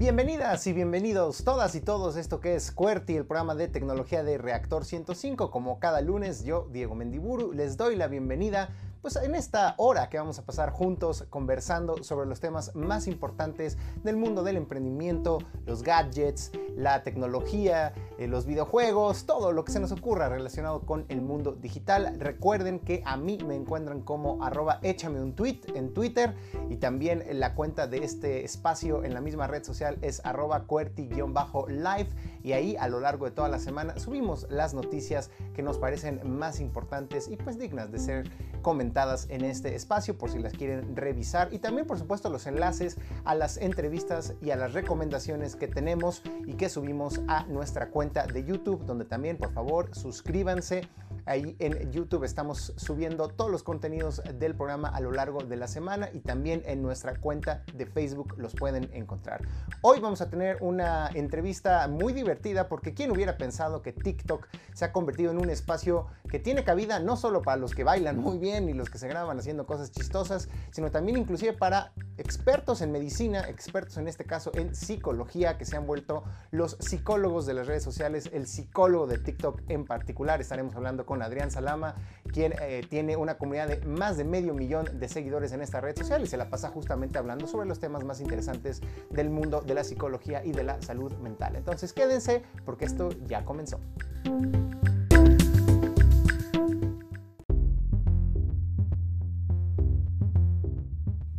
Bienvenidas y bienvenidos todas y todos esto que es QWERTY, el programa de tecnología de Reactor 105. Como cada lunes, yo, Diego Mendiburu, les doy la bienvenida pues en esta hora que vamos a pasar juntos conversando sobre los temas más importantes del mundo del emprendimiento, los gadgets, la tecnología, eh, los videojuegos, todo lo que se nos ocurra relacionado con el mundo digital. Recuerden que a mí me encuentran como arroba échame un tweet en Twitter y también la cuenta de este espacio en la misma red social es arroba cuerti-live y ahí a lo largo de toda la semana subimos las noticias que nos parecen más importantes y pues dignas de ser comentadas en este espacio por si las quieren revisar y también por supuesto los enlaces a las entrevistas y a las recomendaciones que tenemos y que subimos a nuestra cuenta de YouTube donde también por favor suscríbanse Ahí en YouTube estamos subiendo todos los contenidos del programa a lo largo de la semana y también en nuestra cuenta de Facebook los pueden encontrar. Hoy vamos a tener una entrevista muy divertida porque quién hubiera pensado que TikTok se ha convertido en un espacio que tiene cabida no solo para los que bailan muy bien y los que se graban haciendo cosas chistosas, sino también inclusive para expertos en medicina, expertos en este caso en psicología, que se han vuelto los psicólogos de las redes sociales, el psicólogo de TikTok en particular. Estaremos hablando con Adrián Salama, quien eh, tiene una comunidad de más de medio millón de seguidores en esta red social y se la pasa justamente hablando sobre los temas más interesantes del mundo de la psicología y de la salud mental. Entonces quédense porque esto ya comenzó.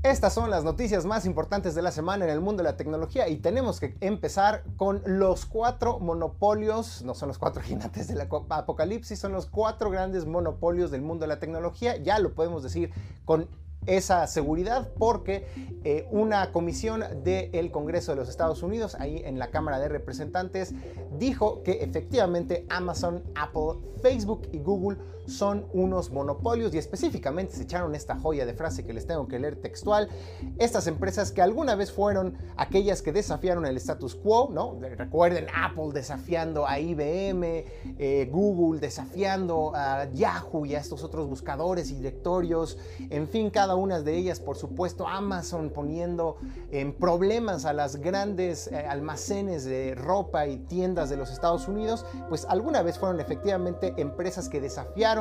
Estas son las noticias más importantes de la semana en el mundo de la tecnología y tenemos que empezar con los cuatro monopolios, no son los cuatro gigantes del apocalipsis, son los cuatro grandes monopolios del mundo de la tecnología, ya lo podemos decir con esa seguridad porque eh, una comisión del Congreso de los Estados Unidos, ahí en la Cámara de Representantes, dijo que efectivamente Amazon, Apple, Facebook y Google son unos monopolios y específicamente se echaron esta joya de frase que les tengo que leer textual. Estas empresas que alguna vez fueron aquellas que desafiaron el status quo, ¿no? Recuerden Apple desafiando a IBM, eh, Google desafiando a Yahoo y a estos otros buscadores y directorios, en fin, cada una de ellas, por supuesto, Amazon poniendo en problemas a las grandes eh, almacenes de ropa y tiendas de los Estados Unidos, pues alguna vez fueron efectivamente empresas que desafiaron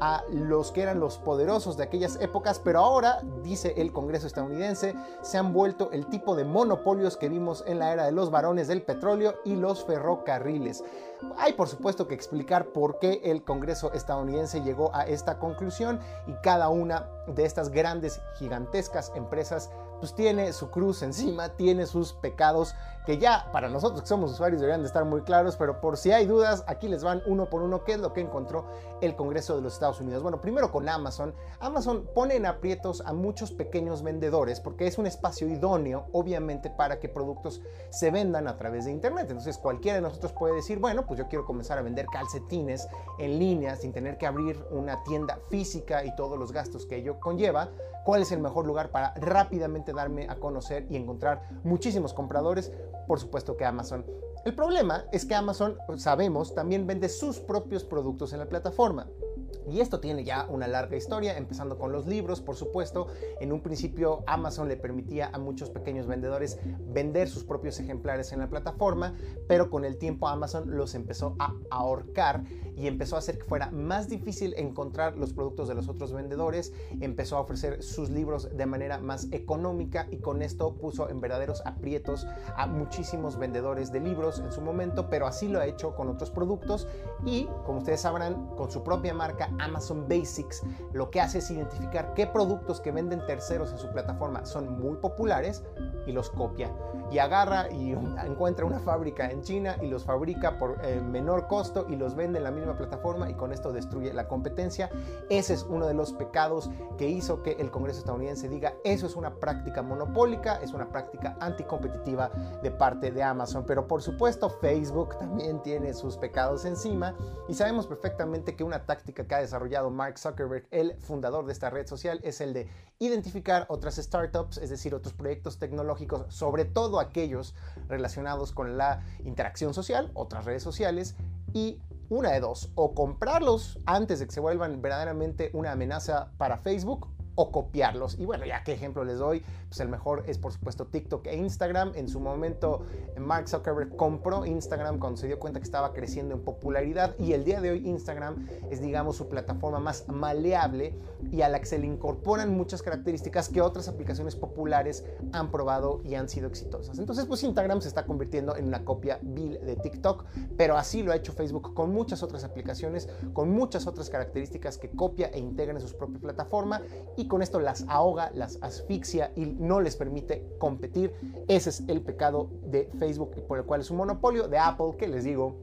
a los que eran los poderosos de aquellas épocas, pero ahora, dice el Congreso estadounidense, se han vuelto el tipo de monopolios que vimos en la era de los varones del petróleo y los ferrocarriles. Hay por supuesto que explicar por qué el Congreso estadounidense llegó a esta conclusión y cada una de estas grandes, gigantescas empresas pues tiene su cruz encima, tiene sus pecados que ya para nosotros que somos usuarios deberían de estar muy claros, pero por si hay dudas, aquí les van uno por uno qué es lo que encontró el Congreso de los Estados Unidos. Bueno, primero con Amazon. Amazon pone en aprietos a muchos pequeños vendedores porque es un espacio idóneo, obviamente, para que productos se vendan a través de Internet. Entonces cualquiera de nosotros puede decir, bueno, pues yo quiero comenzar a vender calcetines en línea sin tener que abrir una tienda física y todos los gastos que ello conlleva. ¿Cuál es el mejor lugar para rápidamente darme a conocer y encontrar muchísimos compradores? Por supuesto que Amazon. El problema es que Amazon, sabemos, también vende sus propios productos en la plataforma. Y esto tiene ya una larga historia, empezando con los libros, por supuesto. En un principio Amazon le permitía a muchos pequeños vendedores vender sus propios ejemplares en la plataforma, pero con el tiempo Amazon los empezó a ahorcar y empezó a hacer que fuera más difícil encontrar los productos de los otros vendedores, empezó a ofrecer sus libros de manera más económica y con esto puso en verdaderos aprietos a muchísimos vendedores de libros en su momento, pero así lo ha hecho con otros productos y, como ustedes sabrán, con su propia marca Amazon Basics, lo que hace es identificar qué productos que venden terceros en su plataforma son muy populares y los copia. Y agarra y encuentra una fábrica en China y los fabrica por eh, menor costo y los vende en la misma plataforma y con esto destruye la competencia. Ese es uno de los pecados que hizo que el Congreso estadounidense diga eso es una práctica monopólica, es una práctica anticompetitiva de parte de Amazon. Pero por supuesto Facebook también tiene sus pecados encima y sabemos perfectamente que una táctica que ha desarrollado Mark Zuckerberg, el fundador de esta red social, es el de identificar otras startups, es decir, otros proyectos tecnológicos, sobre todo aquellos relacionados con la interacción social, otras redes sociales, y una de dos, o comprarlos antes de que se vuelvan verdaderamente una amenaza para Facebook, o copiarlos. Y bueno, ya qué ejemplo les doy, pues el mejor es por supuesto TikTok e Instagram. En su momento Mark Zuckerberg compró Instagram cuando se dio cuenta que estaba creciendo en popularidad y el día de hoy Instagram es digamos su plataforma más maleable y a la que se le incorporan muchas características que otras aplicaciones populares han probado y han sido exitosas. Entonces pues Instagram se está convirtiendo en una copia vil de TikTok, pero así lo ha hecho Facebook con muchas otras aplicaciones, con muchas otras características que copia e integra en su propia plataforma y con esto las ahoga, las asfixia y no les permite competir. Ese es el pecado de Facebook por el cual es un monopolio, de Apple, que les digo,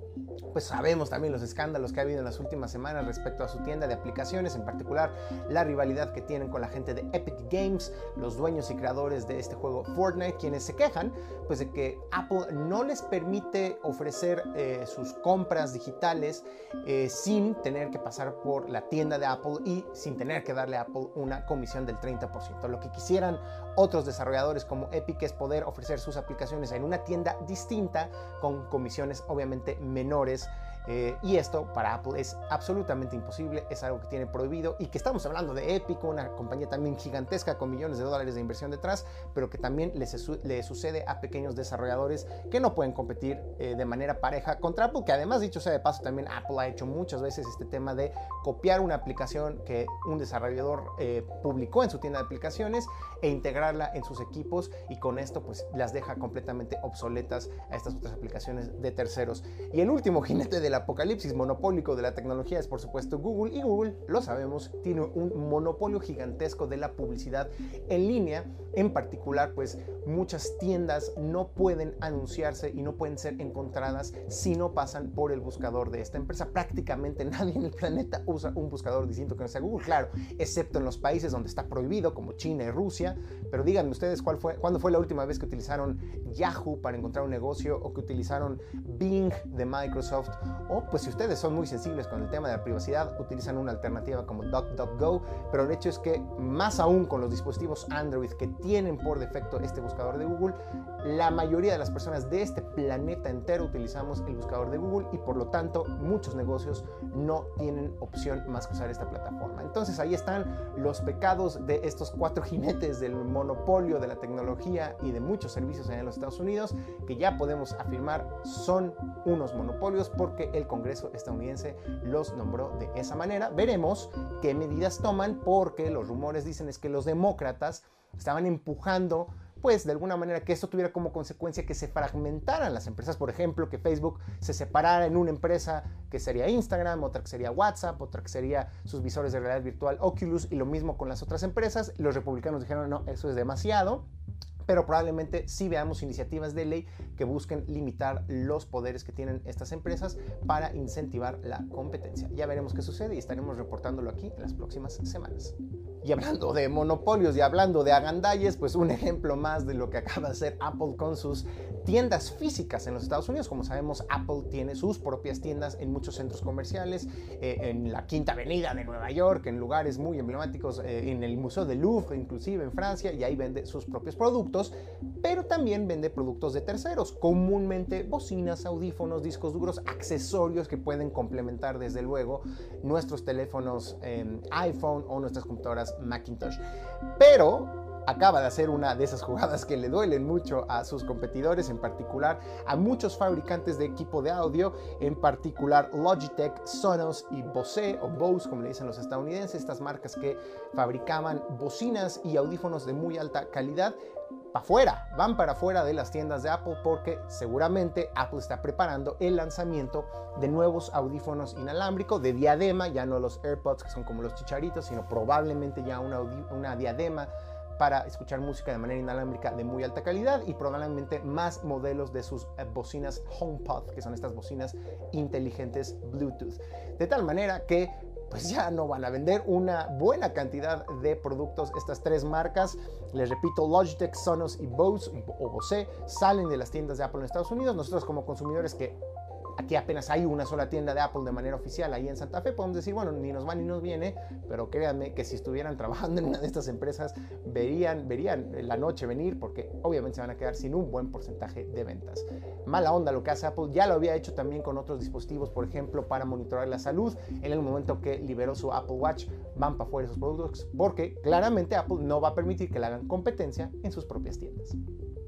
pues sabemos también los escándalos que ha habido en las últimas semanas respecto a su tienda de aplicaciones, en particular la rivalidad que tienen con la gente de Epic Games, los dueños y creadores de este juego Fortnite, quienes se quejan pues de que Apple no les permite ofrecer eh, sus compras digitales eh, sin tener que pasar por la tienda de Apple y sin tener que darle a Apple una comisión del 30%. Lo que quisieran otros desarrolladores como Epic es poder ofrecer sus aplicaciones en una tienda distinta con comisiones obviamente menores menores eh, y esto para Apple es absolutamente imposible, es algo que tiene prohibido y que estamos hablando de Epic, una compañía también gigantesca con millones de dólares de inversión detrás, pero que también le, sucede a pequeños desarrolladores que no pueden competir eh, de manera pareja contra Apple, que además dicho sea de paso también Apple ha hecho muchas veces este tema de copiar una aplicación que un desarrollador eh, publicó en su tienda de aplicaciones e integrarla en sus equipos y con esto pues las deja completamente obsoletas a estas otras aplicaciones de terceros. Y el último jinete de el apocalipsis monopólico de la tecnología es por supuesto Google y Google, lo sabemos, tiene un monopolio gigantesco de la publicidad en línea. En particular, pues muchas tiendas no pueden anunciarse y no pueden ser encontradas si no pasan por el buscador de esta empresa. Prácticamente nadie en el planeta usa un buscador distinto que no sea Google, claro, excepto en los países donde está prohibido, como China y Rusia. Pero díganme ustedes cuál fue, cuándo fue la última vez que utilizaron Yahoo para encontrar un negocio o que utilizaron Bing de Microsoft o pues si ustedes son muy sensibles con el tema de la privacidad, utilizan una alternativa como DuckDuckGo, pero el hecho es que más aún con los dispositivos Android que tienen por defecto este buscador de Google, la mayoría de las personas de este planeta entero utilizamos el buscador de Google y por lo tanto muchos negocios no tienen opción más que usar esta plataforma. Entonces ahí están los pecados de estos cuatro jinetes del monopolio de la tecnología y de muchos servicios en los Estados Unidos que ya podemos afirmar son unos monopolios porque el Congreso estadounidense los nombró de esa manera. Veremos qué medidas toman porque los rumores dicen es que los demócratas estaban empujando pues de alguna manera que esto tuviera como consecuencia que se fragmentaran las empresas, por ejemplo, que Facebook se separara en una empresa que sería Instagram, otra que sería WhatsApp, otra que sería sus visores de realidad virtual Oculus y lo mismo con las otras empresas. Los republicanos dijeron, no, eso es demasiado pero probablemente sí veamos iniciativas de ley que busquen limitar los poderes que tienen estas empresas para incentivar la competencia. Ya veremos qué sucede y estaremos reportándolo aquí en las próximas semanas. Y hablando de monopolios y hablando de agandalles, pues un ejemplo más de lo que acaba de hacer Apple con sus tiendas físicas en los Estados Unidos. Como sabemos, Apple tiene sus propias tiendas en muchos centros comerciales, eh, en la Quinta Avenida de Nueva York, en lugares muy emblemáticos, eh, en el Museo del Louvre, inclusive en Francia, y ahí vende sus propios productos, pero también vende productos de terceros, comúnmente bocinas, audífonos, discos duros, accesorios que pueden complementar desde luego nuestros teléfonos em, iPhone o nuestras computadoras Macintosh. Pero acaba de hacer una de esas jugadas que le duelen mucho a sus competidores, en particular a muchos fabricantes de equipo de audio, en particular Logitech, Sonos y Bose o Bose, como le dicen los estadounidenses, estas marcas que fabricaban bocinas y audífonos de muy alta calidad para afuera, van para afuera de las tiendas de Apple porque seguramente Apple está preparando el lanzamiento de nuevos audífonos inalámbricos de diadema, ya no los AirPods que son como los chicharitos, sino probablemente ya una, una diadema para escuchar música de manera inalámbrica de muy alta calidad y probablemente más modelos de sus eh, bocinas HomePod, que son estas bocinas inteligentes Bluetooth. De tal manera que pues ya no van a vender una buena cantidad de productos. Estas tres marcas, les repito, Logitech, Sonos y Bose o Bose salen de las tiendas de Apple en Estados Unidos. Nosotros como consumidores que aquí apenas hay una sola tienda de Apple de manera oficial ahí en Santa Fe, podemos decir, bueno, ni nos va ni nos viene, pero créanme que si estuvieran trabajando en una de estas empresas, verían, verían la noche venir porque obviamente se van a quedar sin un buen porcentaje de ventas. Mala onda lo que hace Apple, ya lo había hecho también con otros dispositivos, por ejemplo, para monitorar la salud. En el momento que liberó su Apple Watch, van para afuera esos productos porque claramente Apple no va a permitir que le hagan competencia en sus propias tiendas.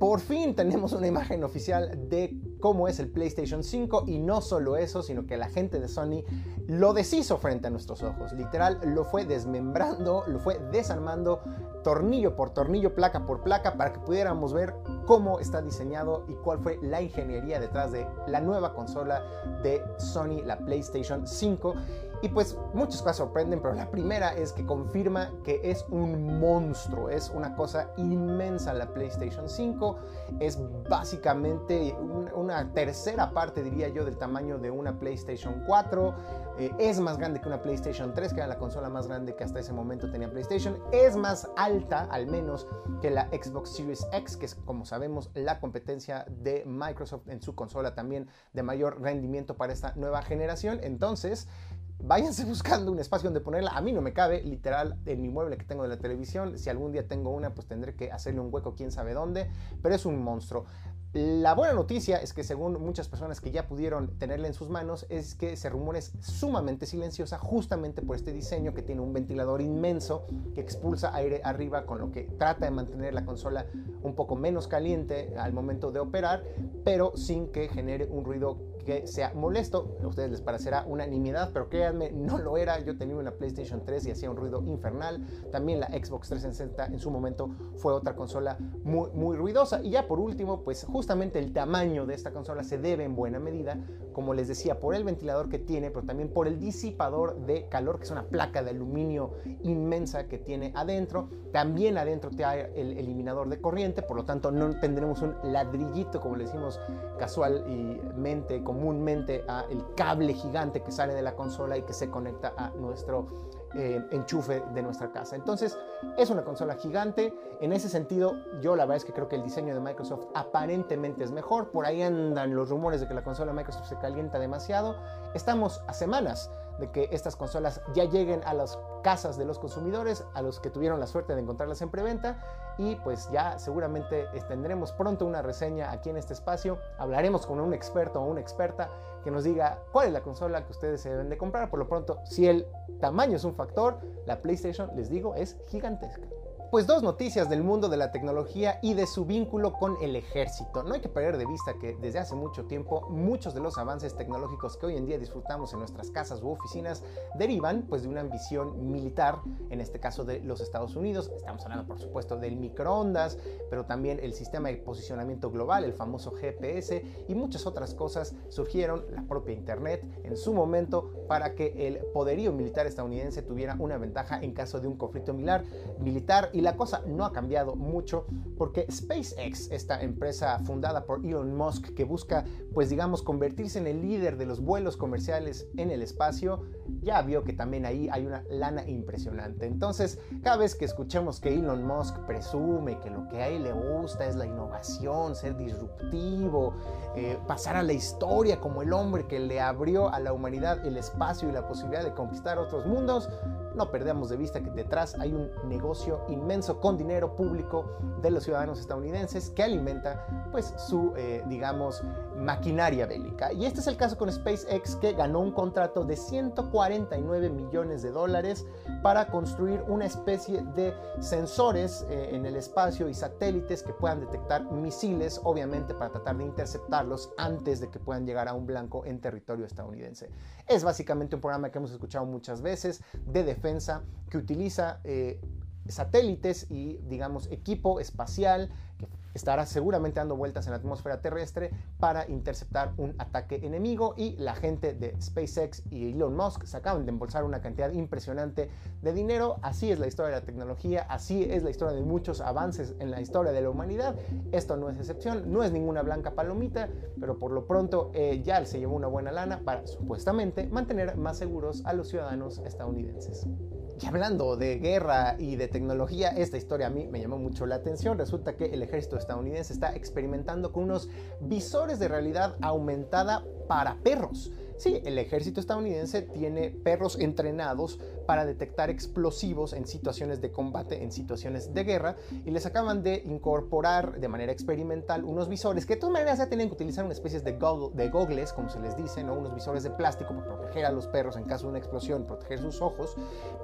Por fin tenemos una imagen oficial de cómo es el PlayStation 5 y no solo eso, sino que la gente de Sony lo deshizo frente a nuestros ojos. Literal, lo fue desmembrando, lo fue desarmando tornillo por tornillo, placa por placa, para que pudiéramos ver cómo está diseñado y cuál fue la ingeniería detrás de la nueva consola de Sony, la PlayStation 5. Y pues muchas cosas sorprenden, pero la primera es que confirma que es un monstruo, es una cosa inmensa la PlayStation 5, es básicamente una tercera parte, diría yo, del tamaño de una PlayStation 4, eh, es más grande que una PlayStation 3, que era la consola más grande que hasta ese momento tenía PlayStation, es más alta, al menos, que la Xbox Series X, que es, como sabemos, la competencia de Microsoft en su consola también de mayor rendimiento para esta nueva generación. Entonces, váyanse buscando un espacio donde ponerla. A mí no me cabe, literal, en mi mueble que tengo de la televisión. Si algún día tengo una, pues tendré que hacerle un hueco quién sabe dónde. Pero es un monstruo. La buena noticia es que según muchas personas que ya pudieron tenerla en sus manos, es que ese rumor es sumamente silenciosa justamente por este diseño que tiene un ventilador inmenso que expulsa aire arriba con lo que trata de mantener la consola un poco menos caliente al momento de operar, pero sin que genere un ruido que sea molesto. A ustedes les parecerá una nimiedad, pero créanme, no lo era. Yo tenía una PlayStation 3 y hacía un ruido infernal. También la Xbox 360 en su momento fue otra consola muy, muy ruidosa. Y ya por último, pues justamente el tamaño de esta consola se debe en buena medida, como les decía, por el ventilador que tiene, pero también por el disipador de calor, que es una placa de aluminio inmensa que tiene adentro. También adentro trae el eliminador de corriente, por lo tanto no tendremos un ladrillito, como le decimos casualmente, comúnmente a el cable gigante que sale de la consola y que se conecta a nuestro eh, enchufe de nuestra casa. Entonces, es una consola gigante. En ese sentido, yo la verdad es que creo que el diseño de Microsoft aparentemente es mejor. Por ahí andan los rumores de que la consola de Microsoft se calienta demasiado. Estamos a semanas de que estas consolas ya lleguen a las casas de los consumidores, a los que tuvieron la suerte de encontrarlas en preventa y pues ya seguramente tendremos pronto una reseña aquí en este espacio, hablaremos con un experto o una experta que nos diga cuál es la consola que ustedes se deben de comprar, por lo pronto si el tamaño es un factor, la PlayStation les digo es gigantesca pues dos noticias del mundo de la tecnología y de su vínculo con el ejército. No hay que perder de vista que desde hace mucho tiempo muchos de los avances tecnológicos que hoy en día disfrutamos en nuestras casas u oficinas derivan pues de una ambición militar, en este caso de los Estados Unidos. Estamos hablando por supuesto del microondas, pero también el sistema de posicionamiento global, el famoso GPS y muchas otras cosas surgieron, la propia Internet en su momento para que el poderío militar estadounidense tuviera una ventaja en caso de un conflicto militar, la cosa no ha cambiado mucho porque SpaceX, esta empresa fundada por Elon Musk que busca, pues digamos, convertirse en el líder de los vuelos comerciales en el espacio, ya vio que también ahí hay una lana impresionante. Entonces, cada vez que escuchemos que Elon Musk presume que lo que a él le gusta es la innovación, ser disruptivo, eh, pasar a la historia como el hombre que le abrió a la humanidad el espacio y la posibilidad de conquistar otros mundos, no perdamos de vista que detrás hay un negocio inmenso con dinero público de los ciudadanos estadounidenses que alimenta pues su, eh, digamos, maquinaria bélica. Y este es el caso con SpaceX que ganó un contrato de 149 millones de dólares para construir una especie de sensores eh, en el espacio y satélites que puedan detectar misiles, obviamente para tratar de interceptarlos antes de que puedan llegar a un blanco en territorio estadounidense. Es básicamente un programa que hemos escuchado muchas veces de defensa que utiliza eh, satélites y, digamos, equipo espacial estará seguramente dando vueltas en la atmósfera terrestre para interceptar un ataque enemigo y la gente de SpaceX y Elon Musk se acaban de embolsar una cantidad impresionante de dinero. Así es la historia de la tecnología, así es la historia de muchos avances en la historia de la humanidad. Esto no es excepción, no es ninguna blanca palomita, pero por lo pronto eh, ya se llevó una buena lana para supuestamente mantener más seguros a los ciudadanos estadounidenses. Que hablando de guerra y de tecnología, esta historia a mí me llamó mucho la atención. Resulta que el ejército estadounidense está experimentando con unos visores de realidad aumentada para perros. Sí, el ejército estadounidense tiene perros entrenados para detectar explosivos en situaciones de combate, en situaciones de guerra, y les acaban de incorporar de manera experimental unos visores que de todas maneras ya tienen que utilizar una especie de, de gogles, como se les dice, ¿no? unos visores de plástico para proteger a los perros en caso de una explosión, proteger sus ojos,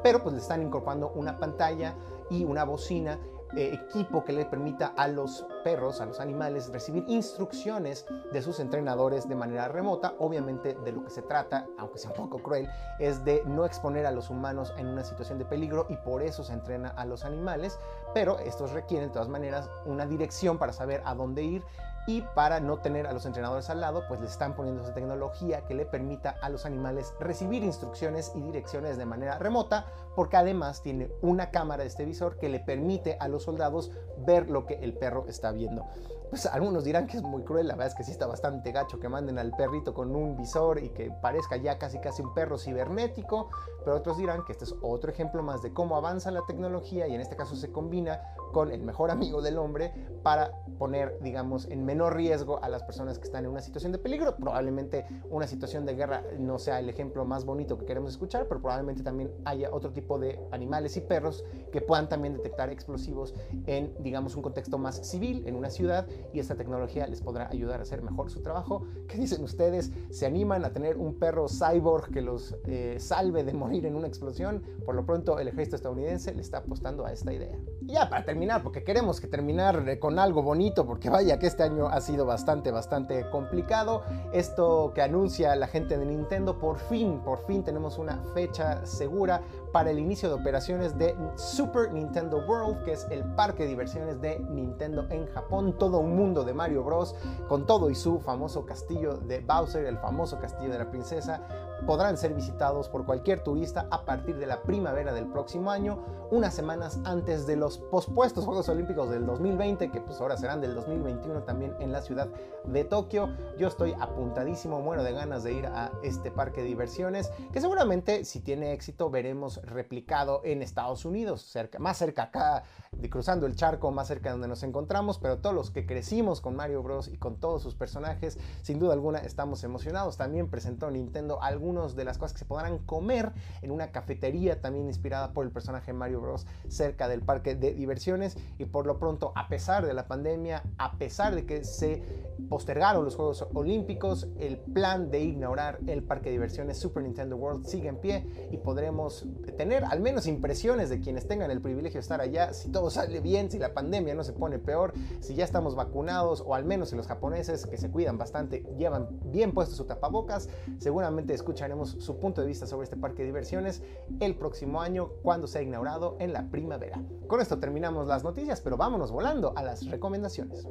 pero pues le están incorporando una pantalla y una bocina eh, equipo que le permita a los perros, a los animales, recibir instrucciones de sus entrenadores de manera remota. Obviamente de lo que se trata, aunque sea un poco cruel, es de no exponer a los humanos en una situación de peligro y por eso se entrena a los animales, pero estos requieren de todas maneras una dirección para saber a dónde ir y para no tener a los entrenadores al lado, pues le están poniendo esa tecnología que le permita a los animales recibir instrucciones y direcciones de manera remota, porque además tiene una cámara de este visor que le permite a los soldados ver lo que el perro está viendo pues algunos dirán que es muy cruel, la verdad es que sí está bastante gacho que manden al perrito con un visor y que parezca ya casi casi un perro cibernético, pero otros dirán que este es otro ejemplo más de cómo avanza la tecnología y en este caso se combina con el mejor amigo del hombre para poner, digamos, en menor riesgo a las personas que están en una situación de peligro. Probablemente una situación de guerra no sea el ejemplo más bonito que queremos escuchar, pero probablemente también haya otro tipo de animales y perros que puedan también detectar explosivos en, digamos, un contexto más civil, en una ciudad y esta tecnología les podrá ayudar a hacer mejor su trabajo. ¿Qué dicen ustedes? ¿Se animan a tener un perro cyborg que los eh, salve de morir en una explosión? Por lo pronto el ejército estadounidense le está apostando a esta idea. Y ya para terminar, porque queremos que terminar con algo bonito, porque vaya que este año ha sido bastante, bastante complicado. Esto que anuncia la gente de Nintendo, por fin, por fin tenemos una fecha segura para el inicio de operaciones de Super Nintendo World, que es el parque de diversiones de Nintendo en Japón. Todo un mundo de Mario Bros. con todo y su famoso castillo de Bowser, el famoso castillo de la princesa, podrán ser visitados por cualquier turista a partir de la primavera del próximo año, unas semanas antes de los pospuestos Juegos Olímpicos del 2020, que pues ahora serán del 2021 también en la ciudad de Tokio. Yo estoy apuntadísimo, muero de ganas de ir a este parque de diversiones, que seguramente si tiene éxito veremos replicado en Estados Unidos, más cerca acá, de cruzando el charco, más cerca de donde nos encontramos, pero todos los que crecimos con Mario Bros. y con todos sus personajes, sin duda alguna estamos emocionados. También presentó Nintendo algunas de las cosas que se podrán comer en una cafetería también inspirada por el personaje Mario Bros. cerca del parque de diversiones y por lo pronto, a pesar de la pandemia, a pesar de que se postergaron los Juegos Olímpicos, el plan de ignorar el parque de diversiones Super Nintendo World sigue en pie y podremos tener al menos impresiones de quienes tengan el privilegio de estar allá, si todo sale bien, si la pandemia no se pone peor, si ya estamos vacunados o al menos si los japoneses que se cuidan bastante llevan bien puesto su tapabocas, seguramente escucharemos su punto de vista sobre este parque de diversiones el próximo año cuando sea inaugurado en la primavera. Con esto terminamos las noticias, pero vámonos volando a las recomendaciones.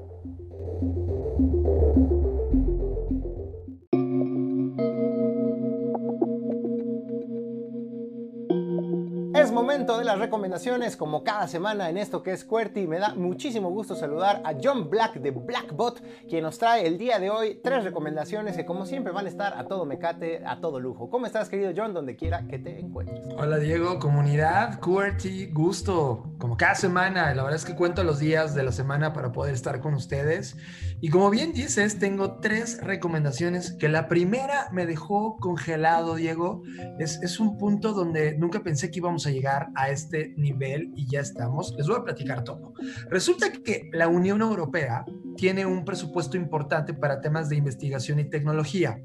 Momento de las recomendaciones, como cada semana en esto que es QWERTY. Me da muchísimo gusto saludar a John Black de Blackbot, quien nos trae el día de hoy tres recomendaciones que, como siempre, van a estar a todo mecate, a todo lujo. ¿Cómo estás, querido John, donde quiera que te encuentres? Hola, Diego, comunidad, QWERTY, gusto. Como cada semana, la verdad es que cuento los días de la semana para poder estar con ustedes. Y como bien dices, tengo tres recomendaciones que la primera me dejó congelado, Diego. Es, es un punto donde nunca pensé que íbamos a llegar a este nivel y ya estamos. Les voy a platicar todo. Resulta que la Unión Europea tiene un presupuesto importante para temas de investigación y tecnología.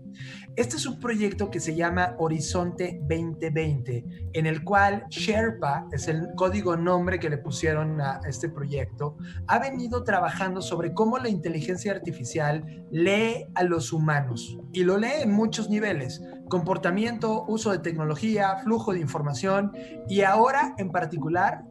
Este es un proyecto que se llama Horizonte 2020, en el cual Sherpa, es el código nombre que le pusieron a este proyecto, ha venido trabajando sobre cómo la inteligencia artificial lee a los humanos y lo lee en muchos niveles, comportamiento, uso de tecnología, flujo de información y ahora en particular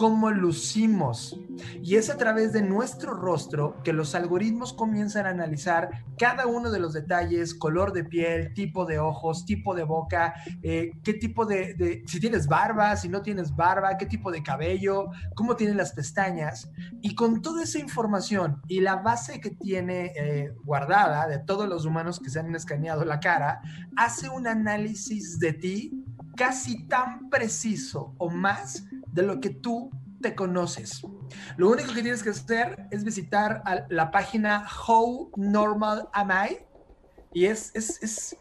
cómo lucimos. Y es a través de nuestro rostro que los algoritmos comienzan a analizar cada uno de los detalles, color de piel, tipo de ojos, tipo de boca, eh, qué tipo de, si tienes barba, si no tienes barba, qué tipo de cabello, cómo tienen las pestañas. Y con toda esa información y la base que tiene eh, guardada de todos los humanos que se han escaneado la cara, hace un análisis de ti casi tan preciso o más de lo que tú te conoces. Lo único que tienes que hacer es visitar la página How Normal Am I y es, es,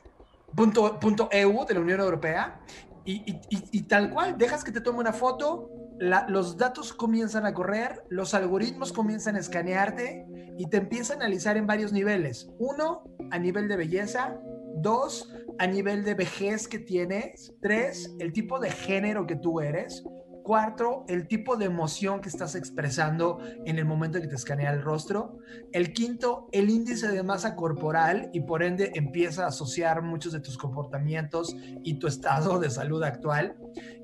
punto, punto EU de la Unión Europea y, tal cual, dejas que te tome una foto, los datos comienzan a correr, los algoritmos comienzan a escanearte y te empieza a analizar en varios niveles. Uno, a nivel de belleza. Dos, a nivel de vejez que tienes. Tres, el tipo de género que tú eres. Cuarto, el tipo de emoción que estás expresando en el momento que te escanea el rostro. El quinto, el índice de masa corporal y por ende empieza a asociar muchos de tus comportamientos y tu estado de salud actual.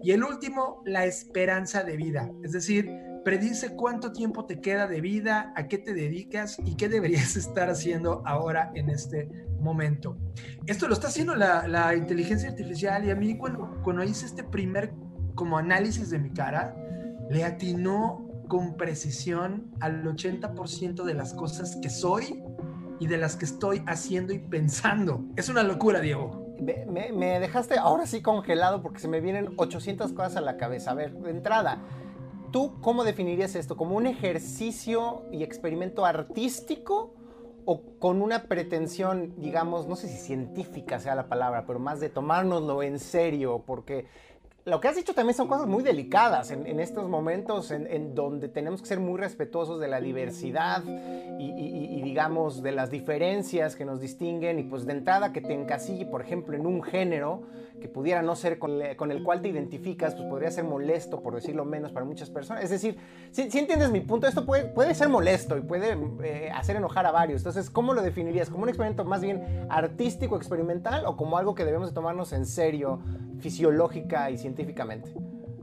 Y el último, la esperanza de vida. Es decir, predice cuánto tiempo te queda de vida, a qué te dedicas y qué deberías estar haciendo ahora en este momento. Esto lo está haciendo la, inteligencia artificial y a mí cuando, cuando hice este primer como análisis de mi cara, le atinó con precisión al 80% de las cosas que soy y de las que estoy haciendo y pensando. Es una locura, Diego. Me, dejaste ahora sí congelado porque se me vienen 800 cosas a la cabeza. A ver, de entrada, ¿tú cómo definirías esto? ¿Como un ejercicio y experimento artístico o con una pretensión, digamos, no sé si científica sea la palabra, pero más de tomárnoslo en serio? Porque lo que has dicho también son cosas muy delicadas en, estos momentos en, donde tenemos que ser muy respetuosos de la diversidad y, digamos de las diferencias que nos distinguen y pues de entrada que te encasille por ejemplo en un género que pudiera no ser con, el cual te identificas pues podría ser molesto por decirlo menos para muchas personas es decir si, entiendes mi punto esto puede, puede ser molesto y puede eh, hacer enojar a varios entonces ¿cómo lo definirías? ¿como un experimento más bien artístico experimental o como algo que debemos de tomarnos en serio fisiológica y científicamente.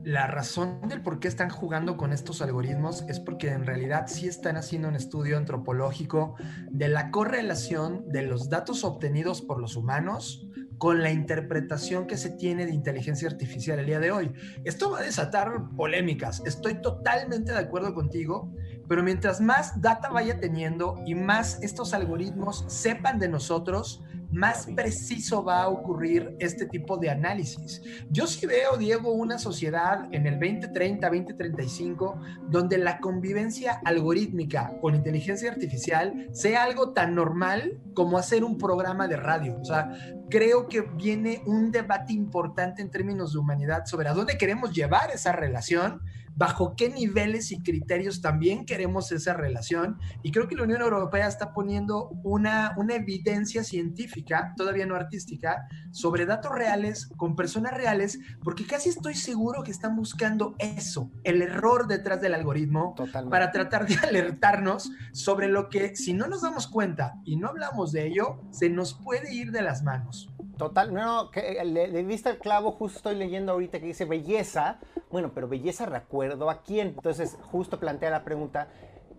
La razón del por qué están jugando con estos algoritmos es porque en realidad sí están haciendo un estudio antropológico de la correlación de los datos obtenidos por los humanos con la interpretación que se tiene de inteligencia artificial el día de hoy. Esto va a desatar polémicas, estoy totalmente de acuerdo contigo, pero mientras más data vaya teniendo y más estos algoritmos sepan de nosotros, más preciso va a ocurrir este tipo de análisis. Yo sí veo, Diego, una sociedad en el 2030, 2035, donde la convivencia algorítmica con inteligencia artificial sea algo tan normal como hacer un programa de radio. O sea, creo que viene un debate importante en términos de humanidad sobre a dónde queremos llevar esa relación bajo qué niveles y criterios también queremos esa relación. Y creo que la Unión Europea está poniendo una, una evidencia científica, todavía no artística, sobre datos reales, con personas reales, porque casi estoy seguro que están buscando eso, el error detrás del algoritmo, para tratar de alertarnos sobre lo que si no nos damos cuenta y no hablamos de ello, se nos puede ir de las manos. Total, no, que eh, le, le diste el clavo, justo estoy leyendo ahorita que dice belleza. Bueno, pero belleza recuerdo a quién. Entonces, justo plantea la pregunta,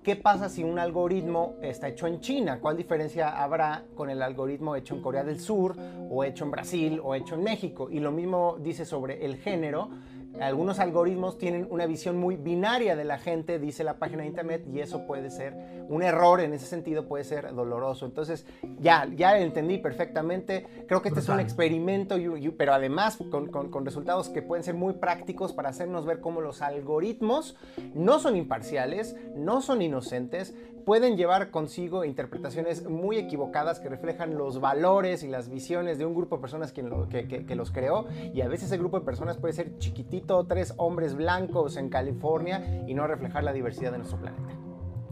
¿qué pasa si un algoritmo está hecho en China? ¿Cuál diferencia habrá con el algoritmo hecho en Corea del Sur, o hecho en Brasil, o hecho en México? Y lo mismo dice sobre el género algunos algoritmos tienen una visión muy binaria de la gente, dice la página de internet, y eso puede ser un error en ese sentido, puede ser doloroso. Entonces, ya, ya entendí perfectamente. Creo que este es un experimento, pero además con, con, resultados que pueden ser muy prácticos para hacernos ver cómo los algoritmos no son imparciales, no son inocentes, pueden llevar consigo interpretaciones muy equivocadas que reflejan los valores y las visiones de un grupo de personas que, que, los creó y a veces ese grupo de personas puede ser chiquitito, tres hombres blancos en California y no reflejar la diversidad de nuestro planeta.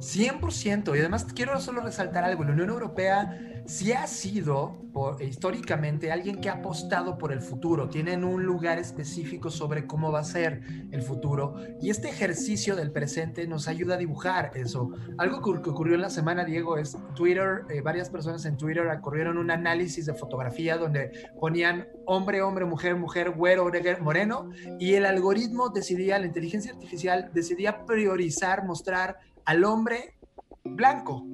100%. Y además quiero solo resaltar algo. La Unión Europea sí ha sido históricamente alguien que ha apostado por el futuro. Tienen un lugar específico sobre cómo va a ser el futuro. Y este ejercicio del presente nos ayuda a dibujar eso. Algo que ocurrió en la semana, Diego, es Twitter. Eh, varias personas en Twitter ocurrieron un análisis de fotografía donde ponían hombre, hombre, mujer, mujer, güero, moreno. Y el algoritmo decidía, la inteligencia artificial decidía priorizar, mostrar al hombre blanco,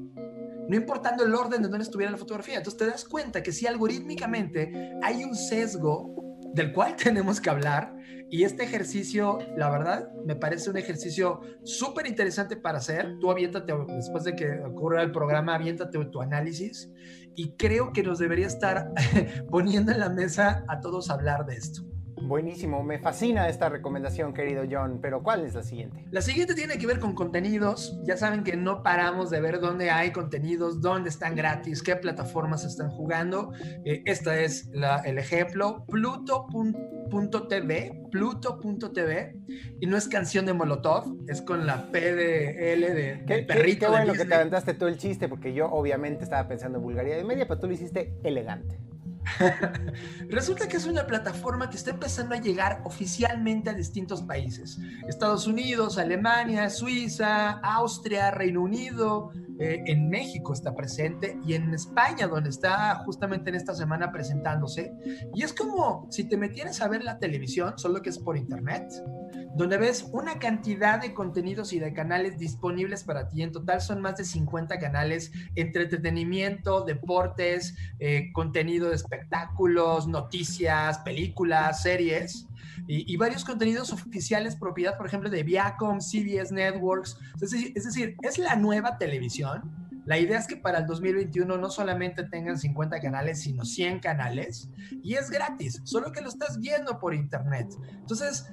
no importando el orden de donde estuviera la fotografía. Entonces te das cuenta que si algorítmicamente hay un sesgo del cual tenemos que hablar y este ejercicio, la verdad, me parece un ejercicio súper interesante para hacer. Tú aviéntate, después de que ocurra el programa, aviéntate tu análisis y creo que nos debería estar poniendo en la mesa a todos hablar de esto. Buenísimo, me fascina esta recomendación, querido John, pero ¿cuál es la siguiente? La siguiente tiene que ver con contenidos. Ya saben que no paramos de ver dónde hay contenidos, dónde están gratis, qué plataformas están jugando. Eh, este es el ejemplo, pluto.tv, pluto.tv, y no es canción de Molotov, es con la P de L de, ¿Qué, perrito. Qué, bueno que te aventaste todo el chiste, porque yo obviamente estaba pensando en vulgaridad de media, pero tú lo hiciste elegante. Resulta que es una plataforma que está empezando a llegar oficialmente a distintos países. Estados Unidos, Alemania, Suiza, Austria, Reino Unido, eh, en México está presente y en España, donde está justamente en esta semana presentándose. Y es como si te metieras a ver la televisión, solo que es por internet, donde ves una cantidad de contenidos y de canales disponibles para ti. En total son más de 50 canales entre entretenimiento, deportes, eh, contenido de espectáculos, noticias, películas, series. Y, varios contenidos oficiales propiedad, por ejemplo, de Viacom, CBS Networks. Es decir, es decir, es la nueva televisión. La idea es que para el 2021 no solamente tengan 50 canales, sino 100 canales. Y es gratis, solo que lo estás viendo por internet. Entonces,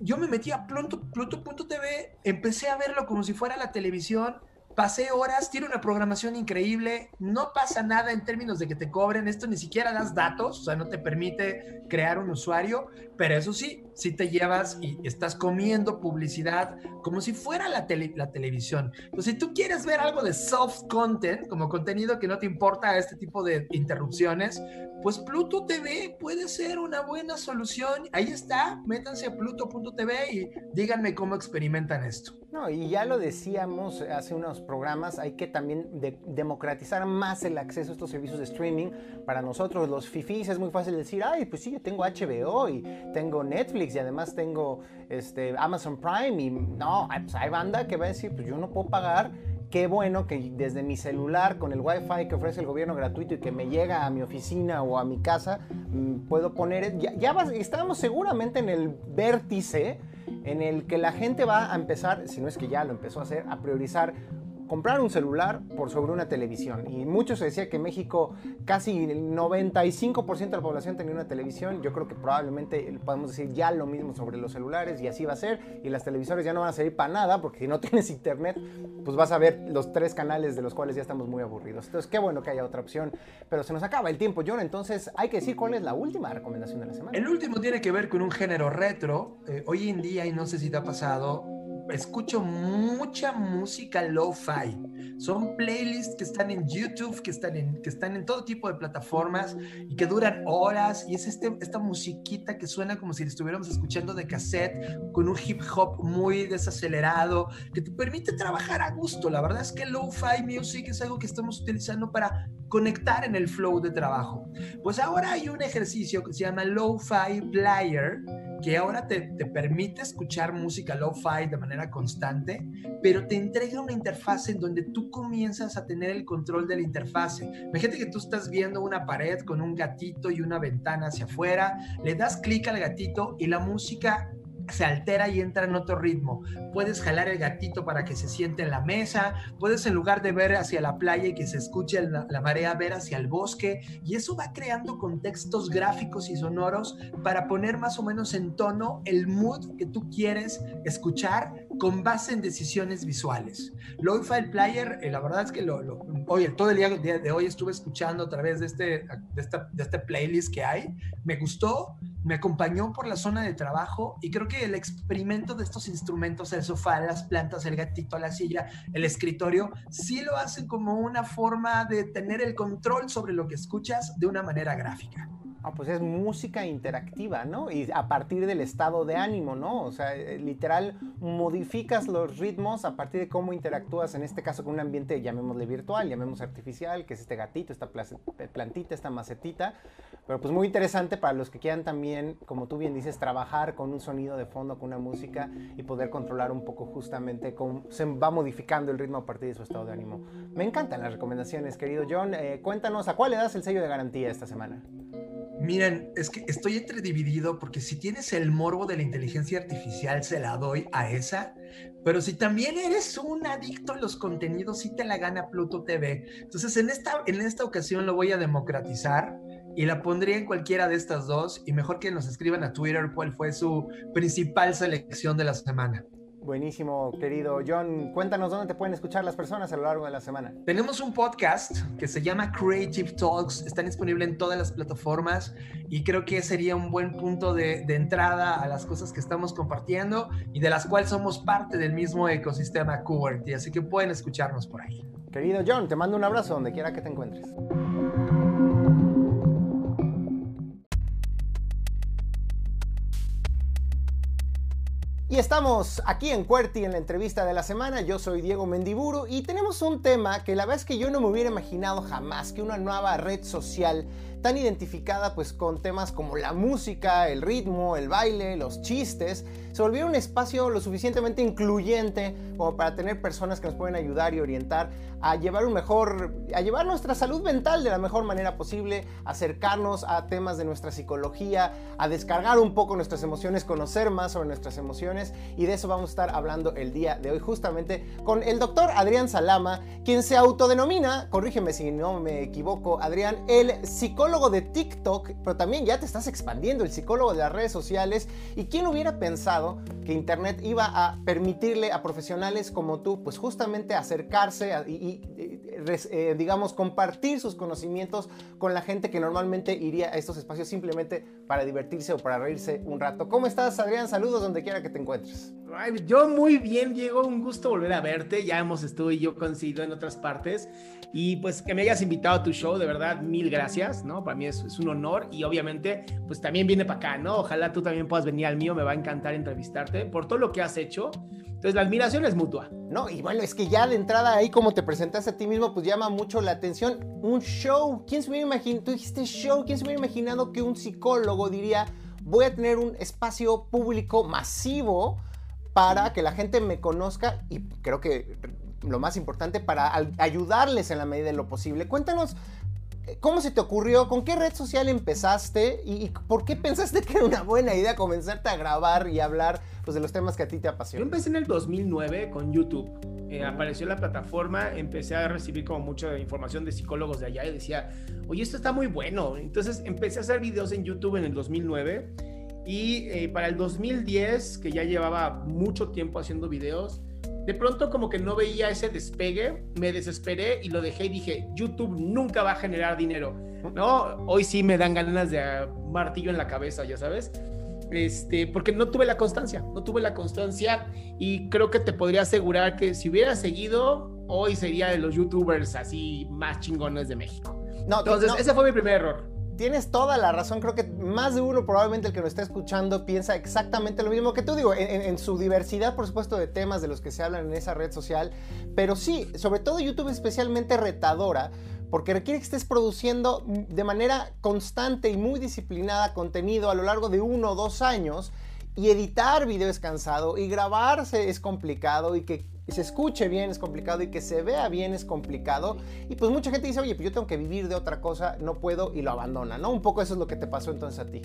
yo me metí a Pluto.tv, empecé a verlo como si fuera la televisión pasé horas, tiene una programación increíble, no pasa nada en términos de que te cobren, esto ni siquiera das datos, o sea, no te permite crear un usuario, pero eso sí, si te llevas y estás comiendo publicidad como si fuera la, la televisión. Pues si tú quieres ver algo de soft content, como contenido que no te importa este tipo de interrupciones, pues Pluto TV puede ser una buena solución. Ahí está, métanse a pluto.tv y díganme cómo experimentan esto. No, y ya lo decíamos hace unos programas, hay que también democratizar más el acceso a estos servicios de streaming. Para nosotros los fifis es muy fácil decir, ay, pues sí, yo tengo HBO y tengo Netflix y además tengo este, Amazon Prime y no, pues hay banda que va a decir, pues yo no puedo pagar qué bueno que desde mi celular con el wifi que ofrece el gobierno gratuito y que me llega a mi oficina o a mi casa, mm, puedo poner, ya, ya estamos seguramente en el vértice en el que la gente va a empezar, si no es que ya lo empezó a hacer, a priorizar comprar un celular por sobre una televisión. Y muchos se decía que México casi el 95% de la población tenía una televisión. Yo creo que probablemente podemos decir ya lo mismo sobre los celulares y así va a ser. Y las televisores ya no van a servir para nada porque si no tienes internet, pues vas a ver los tres canales de los cuales ya estamos muy aburridos. Entonces, qué bueno que haya otra opción. Pero se nos acaba el tiempo, John. Entonces, hay que decir cuál es la última recomendación de la semana. El último tiene que ver con un género retro. Eh, hoy en día, y no sé si te ha pasado, escucho mucha música lo-fi. Son playlists que están en YouTube, que están en, que están en todo tipo de plataformas y que duran horas. Y es este, esta musiquita que suena como si estuviéramos escuchando de cassette, con un hip hop muy desacelerado, que te permite trabajar a gusto. La verdad es que lo-fi music es algo que estamos utilizando para conectar en el flow de trabajo. Pues ahora hay un ejercicio que se llama Lo-Fi Player, que ahora te, te permite escuchar música lo-fi de manera constante, pero te entrega una interfase en donde tú comienzas a tener el control de la interfase. Imagínate que tú estás viendo una pared con un gatito y una ventana hacia afuera, le das clic al gatito y la música se altera y entra en otro ritmo. Puedes jalar el gatito para que se siente en la mesa, puedes en lugar de ver hacia la playa y que se escuche la, la, marea, ver hacia el bosque, y eso va creando contextos gráficos y sonoros para poner más o menos en tono el mood que tú quieres escuchar con base en decisiones visuales. Lo-Fi Player, eh, la verdad es que lo, lo, hoy, todo el día de hoy estuve escuchando a través de este, de, esta, de este playlist que hay, me gustó, me acompañó por la zona de trabajo y creo que el experimento de estos instrumentos, el sofá, las plantas, el gatito, la silla, el escritorio, sí lo hacen como una forma de tener el control sobre lo que escuchas de una manera gráfica. Ah, pues es música interactiva, ¿no? Y a partir del estado de ánimo, ¿no? O sea, eh, literal, modificas los ritmos a partir de cómo interactúas, en este caso con un ambiente, llamémosle virtual, llamémosle artificial, que es este gatito, esta eh, plantita, esta macetita. Pero pues muy interesante para los que quieran también, como tú bien dices, trabajar con un sonido de fondo, con una música y poder controlar un poco justamente cómo se va modificando el ritmo a partir de su estado de ánimo. Me encantan las recomendaciones, querido John. Eh, cuéntanos, ¿a cuál le das el sello de garantía esta semana? Miren, es que estoy entre dividido porque si tienes el morbo de la inteligencia artificial, se la doy a esa. Pero si también eres un adicto a los contenidos, sí te la gana Pluto TV. Entonces, en esta, en esta ocasión lo voy a democratizar y la pondría en cualquiera de estas dos y mejor que nos escriban a Twitter cuál fue su principal selección de la semana. Buenísimo, querido John. Cuéntanos dónde te pueden escuchar las personas a lo largo de la semana. Tenemos un podcast que se llama Creative Talks. Está disponible en todas las plataformas y creo que sería un buen punto de, de entrada a las cosas que estamos compartiendo y de las cuales somos parte del mismo ecosistema QWERTY. Así que pueden escucharnos por ahí. Querido John, te mando un abrazo donde quiera que te encuentres. Y estamos aquí en Cuerti en la entrevista de la semana. Yo soy Diego Mendiburu y tenemos un tema que la verdad es que yo no me hubiera imaginado jamás que una nueva red social tan identificada pues con temas como la música, el ritmo, el baile, los chistes, se volvió un espacio lo suficientemente incluyente como para tener personas que nos pueden ayudar y orientar a llevar un mejor, a llevar nuestra salud mental de la mejor manera posible, acercarnos a temas de nuestra psicología, a descargar un poco nuestras emociones, conocer más sobre nuestras emociones. Y de eso vamos a estar hablando el día de hoy justamente con el doctor Adrián Salama, quien se autodenomina, corrígeme si no me equivoco, Adrián, el psicólogo de TikTok, pero también ya te estás expandiendo, el psicólogo de las redes sociales. ¿Y quién hubiera pensado que Internet iba a permitirle a profesionales como tú, pues justamente acercarse y, eh, digamos, compartir sus conocimientos con la gente que normalmente iría a estos espacios simplemente para divertirse o para reírse un rato? ¿Cómo estás, Adrián? Saludos donde quiera que te encuentres. yo muy bien, Diego. Un gusto volver a verte. Ya hemos estado y yo coincidido en otras partes. Y pues que me hayas invitado a tu show, de verdad, mil gracias, ¿no? Para mí es, es un honor y obviamente, pues también viene para acá, ¿no? Ojalá tú también puedas venir al mío, me va a encantar entrevistarte por todo lo que has hecho. Entonces la admiración es mutua. No, y bueno, es que ya de entrada ahí como te presentaste a ti mismo, pues llama mucho la atención. Un show, ¿quién se hubiera imaginado? Tú dijiste show, ¿quién se hubiera imaginado que un psicólogo diría, voy a tener un espacio público masivo? para que la gente me conozca y creo que lo más importante para ayudarles en la medida de lo posible. Cuéntanos ¿Cómo se te ocurrió? ¿Con qué red social empezaste? ¿Y, por qué pensaste que era una buena idea comenzarte a grabar y hablar pues, de los temas que a ti te apasionan? Yo empecé en el 2009 con YouTube. Eh, apareció la plataforma, empecé a recibir como mucha información de psicólogos de allá y decía, oye, esto está muy bueno. Entonces empecé a hacer videos en YouTube en el 2009 y eh, para el 2010, que ya llevaba mucho tiempo haciendo videos, de pronto como que no veía ese despegue, me desesperé y lo dejé y dije, YouTube nunca va a generar dinero, ¿no? Hoy sí me dan ganas de martillo en la cabeza, ya sabes, este, porque no tuve la constancia, no tuve la constancia y creo que te podría asegurar que si hubiera seguido, hoy sería de los YouTubers así más chingones de México. No, Entonces, ese fue mi primer error. Tienes toda la razón, creo que más de uno probablemente el que nos está escuchando piensa exactamente lo mismo que tú digo, en, su diversidad por supuesto de temas de los que se hablan en esa red social, pero sí, sobre todo YouTube es especialmente retadora porque requiere que estés produciendo de manera constante y muy disciplinada contenido a lo largo de uno o dos años y editar video es cansado y grabarse es complicado y que se escuche bien es complicado y que se vea bien es complicado. Y pues mucha gente dice, oye, pues yo tengo que vivir de otra cosa, no puedo y lo abandona, ¿no? Un poco eso es lo que te pasó entonces a ti.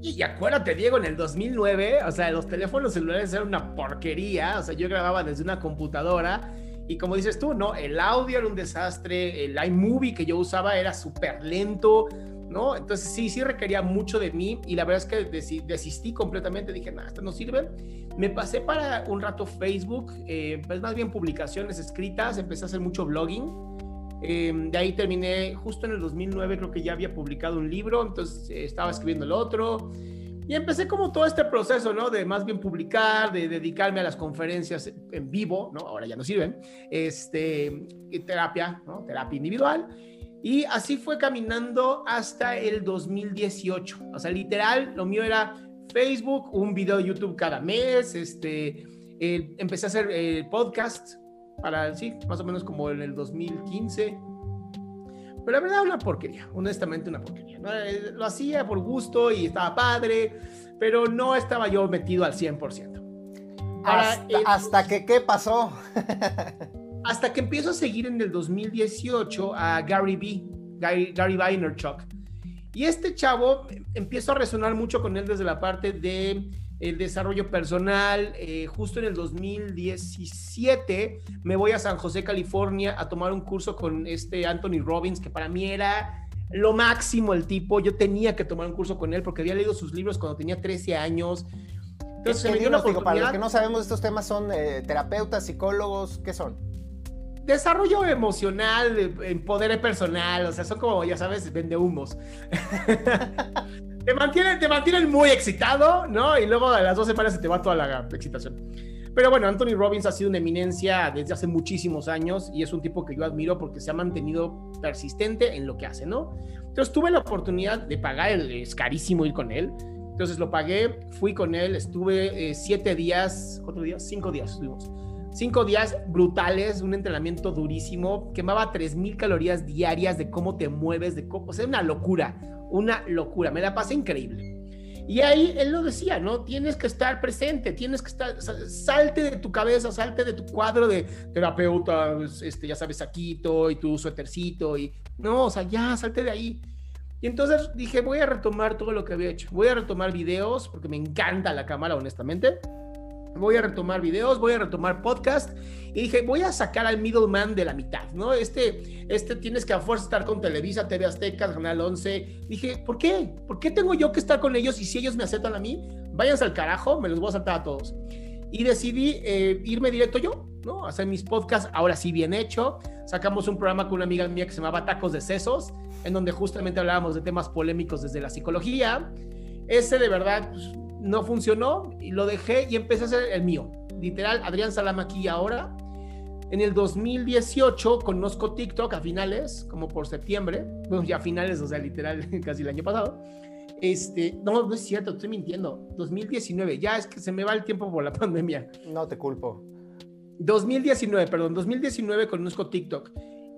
Y acuérdate, Diego, en el 2009, o sea, los teléfonos celulares eran una porquería, o sea, yo grababa desde una computadora y como dices tú, ¿no? El audio era un desastre, el iMovie que yo usaba era súper lento, ¿no? Entonces sí, sí requería mucho de mí y la verdad es que desistí completamente, dije, nada, esto no sirve. Me pasé para un rato Facebook, eh, pues más bien publicaciones escritas, empecé a hacer mucho blogging. Eh, de ahí terminé justo en el 2009, creo que ya había publicado un libro, entonces eh, estaba escribiendo el otro. Y empecé como todo este proceso, ¿no? De más bien publicar, de dedicarme a las conferencias en vivo, ¿no? Ahora ya no sirven. Este, terapia, ¿no? Terapia individual. Y así fue caminando hasta el 2018. O sea, literal, lo mío era Facebook, un video de YouTube cada mes, este, empecé a hacer el eh, podcast para, sí, más o menos como en el 2015. Pero la verdad, una porquería, honestamente una porquería. Eh, lo hacía por gusto y estaba padre, pero no estaba yo metido al 100%. hasta, hasta que, ¿qué pasó? hasta que empiezo a seguir en el 2018 a Gary B, Gary, Gary Vaynerchuk. Y este chavo, empiezo a resonar mucho con él desde la parte de el desarrollo personal. Eh, justo en el 2017 me voy a San José, California, a tomar un curso con este Anthony Robbins, que para mí era lo máximo el tipo. Yo tenía que tomar un curso con él porque había leído sus libros cuando tenía 13 años. Entonces, se me dio una digo, para los que no sabemos estos temas, ¿son eh, terapeutas, psicólogos? ¿Qué son? Desarrollo emocional, eh, poder personal, o sea, son como, ya sabes, vende humos. te, mantienen, te mantienen muy excitado, ¿no? Y luego a las dos semanas se te va toda la excitación. Pero bueno, Anthony Robbins ha sido una eminencia desde hace muchísimos años y es un tipo que yo admiro porque se ha mantenido persistente en lo que hace, ¿no? Entonces tuve la oportunidad de pagar, es carísimo ir con él. Entonces lo pagué, fui con él, estuve eh, siete días, ¿cuatro días? Cinco días estuvimos. Cinco días brutales, un entrenamiento durísimo, quemaba 3.000 calorías diarias de cómo te mueves, de cómo, o sea, una locura, una locura, me la pasé increíble. Y ahí él lo decía, ¿no? Tienes que estar presente, tienes que estar, salte de tu cabeza, salte de tu cuadro de terapeuta, este, ya sabes, saquito y tu suétercito y no, o sea, ya, salte de ahí. Y entonces dije, voy a retomar todo lo que había hecho. Voy a retomar videos, porque me encanta la cámara, honestamente voy a retomar videos, voy a retomar podcast y dije, voy a sacar al middleman de la mitad, ¿no? Este, este tienes que a fuerza estar con Televisa, TV Azteca, Canal 11. Dije, ¿por qué? ¿Por qué tengo yo que estar con ellos y si ellos me aceptan a mí, váyanse al carajo, me los voy a saltar a todos. Y decidí eh, irme directo yo, ¿no? Hacer mis podcasts, ahora sí bien hecho. Sacamos un programa con una amiga mía que se llamaba Tacos de Sesos, en donde justamente hablábamos de temas polémicos desde la psicología. Ese de verdad, pues, no funcionó y lo dejé y empecé a hacer el mío. Literal, Adrián Salam aquí ahora. En el 2018 conozco TikTok a finales, como por septiembre, bueno, ya a finales, o sea, literal, casi el año pasado. Este, no, no es cierto, estoy mintiendo. 2019, ya es que se me va el tiempo por la pandemia. No te culpo. 2019, perdón, 2019 conozco TikTok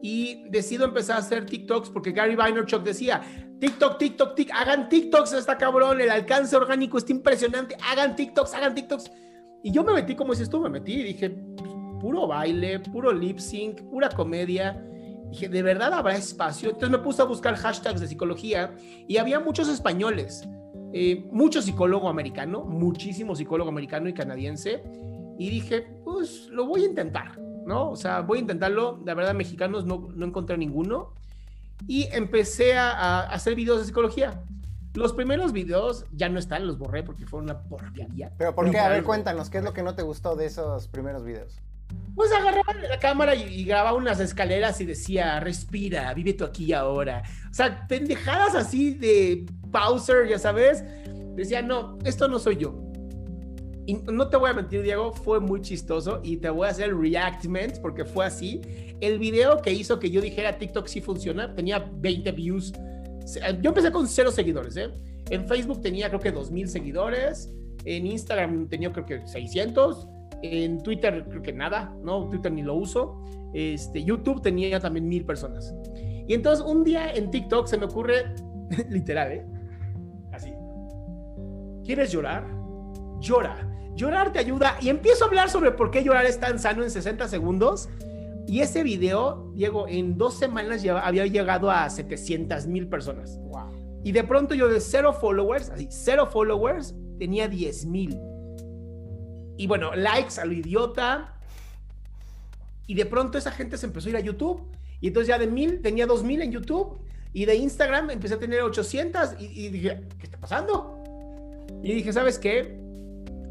y decido empezar a hacer TikToks porque Gary Vaynerchuk decía, TikTok, TikTok, TikTok, hagan TikToks, está cabrón, el alcance orgánico está impresionante, hagan TikToks, hagan TikToks. Y yo me metí, como dices tú, me metí y dije, puro baile, puro lip sync, pura comedia. Dije, ¿de verdad habrá espacio? Entonces me puse a buscar hashtags de psicología y había muchos españoles, eh, mucho psicólogo americano, muchísimo psicólogo americano y canadiense. Y dije, pues lo voy a intentar. ¿No? O sea, voy a intentarlo. La verdad, mexicanos no, no encontré ninguno. Y empecé a, hacer videos de psicología. Los primeros videos ya no están, los borré porque fue una porquería. Pero ¿por qué? A ver, cuéntanos, ¿qué es lo que no te gustó de esos primeros videos? Pues agarraba la cámara y, grababa unas escaleras y decía, respira, vive tú aquí y ahora. O sea, pendejadas así de Bowser, ya sabes. Decía, no, esto no soy yo. Y no te voy a mentir, Diego, fue muy chistoso y te voy a hacer reactment porque fue así. El video que hizo que yo dijera TikTok sí funciona tenía 20 views. Yo empecé con cero seguidores, ¿eh? En Facebook tenía creo que 2000 seguidores. En Instagram tenía creo que 600. En Twitter creo que nada, ¿no? Twitter ni lo uso. Este, YouTube tenía también mil personas. Y entonces un día en TikTok se me ocurre, literal, ¿eh? Así. ¿Quieres llorar? Llora Llorar te ayuda. Y empiezo a hablar sobre por qué llorar es tan sano en 60 segundos. Y ese video, Diego, en dos semanas ya había llegado a 700 mil personas. Y de pronto yo de cero followers, así, cero followers, tenía 10 mil. Y bueno, likes a lo idiota. Y de pronto esa gente se empezó a ir a YouTube. Y entonces ya de mil tenía dos mil en YouTube. Y de Instagram empecé a tener 800. Y, y dije, ¿qué está pasando? Y dije, ¿sabes qué?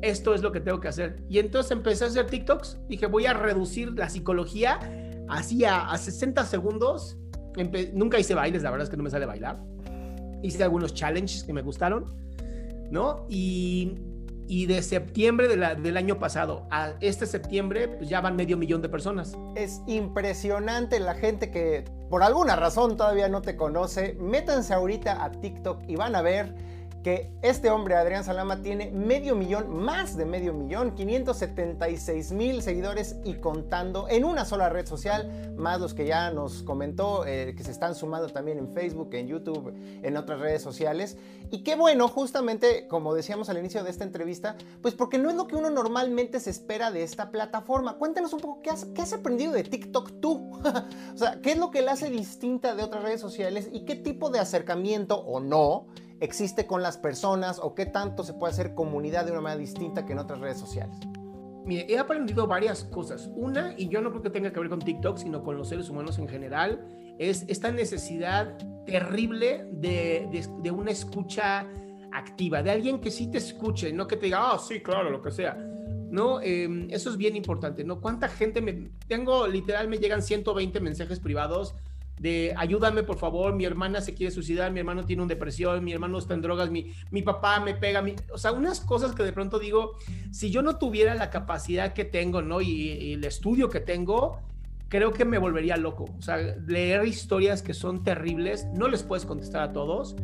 Esto es lo que tengo que hacer. Y entonces empecé a hacer TikToks. Dije, voy a reducir la psicología así a, 60 segundos. Nunca hice bailes, la verdad es que no me sale bailar. Hice algunos challenges que me gustaron, ¿no? Y, y de septiembre del año pasado a este septiembre, pues ya van medio millón de personas. Es impresionante la gente que por alguna razón todavía no te conoce. Métanse ahorita a TikTok y van a ver que este hombre, Adrián Salama, tiene medio millón, más de medio millón, 576 mil seguidores y contando en una sola red social, más los que ya nos comentó, eh, que se están sumando también en Facebook, en YouTube, en otras redes sociales. Y qué bueno, justamente como decíamos al inicio de esta entrevista, pues porque no es lo que uno normalmente se espera de esta plataforma. Cuéntanos un poco qué has, qué has aprendido de TikTok tú. o sea, qué es lo que la hace distinta de otras redes sociales y qué tipo de acercamiento o no existe con las personas o qué tanto se puede hacer comunidad de una manera distinta que en otras redes sociales? he aprendido varias cosas. Una, y yo no creo que tenga que ver con TikTok, sino con los seres humanos en general, es esta necesidad terrible de, de, una escucha activa, de alguien que sí te escuche, no que te diga, ah, sí, claro, lo que sea. ¿no? Em, eso es bien importante, ¿no? ¿Cuánta gente me... Tengo, literal, me llegan 120 mensajes privados de ayúdame por favor, mi hermana se quiere suicidar, mi hermano tiene una depresión, mi hermano está en drogas, mi, mi papá me pega, mi, o sea, unas cosas que de pronto digo, si yo no tuviera la capacidad que tengo, ¿no? Y, el estudio que tengo, creo que me volvería loco. O sea, leer historias que son terribles, no les puedes contestar a todos,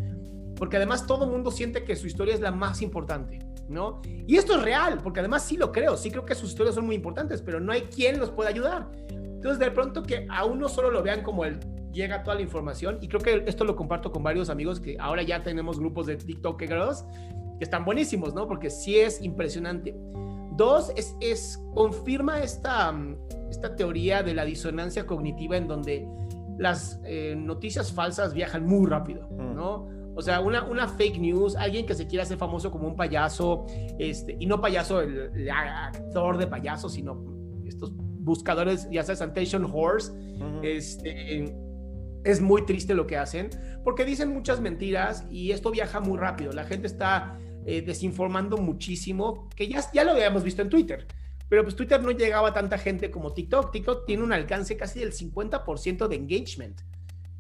porque además todo mundo siente que su historia es la más importante, ¿no? Y esto es real, porque además sí lo creo, sí creo que sus historias son muy importantes, pero no hay quien los pueda ayudar. Entonces, de pronto que a uno solo lo vean como el llega toda la información y creo que esto lo comparto con varios amigos que ahora ya tenemos grupos de TikTokers que están buenísimos, ¿no? Porque sí es impresionante. Dos, es, es confirma esta, esta teoría de la disonancia cognitiva en donde las eh, noticias falsas viajan muy rápido, mm. ¿no? O sea, una, una fake news, alguien que se quiera hacer famoso como un payaso, este, y no payaso, el, actor de payaso, sino estos buscadores, ya sea Santation Horse, este, es muy triste lo que hacen, porque dicen muchas mentiras y esto viaja muy rápido. La gente está eh, desinformando muchísimo, que ya, ya lo habíamos visto en Twitter. Pero pues Twitter no llegaba a tanta gente como TikTok. TikTok tiene un alcance casi del 50% de engagement.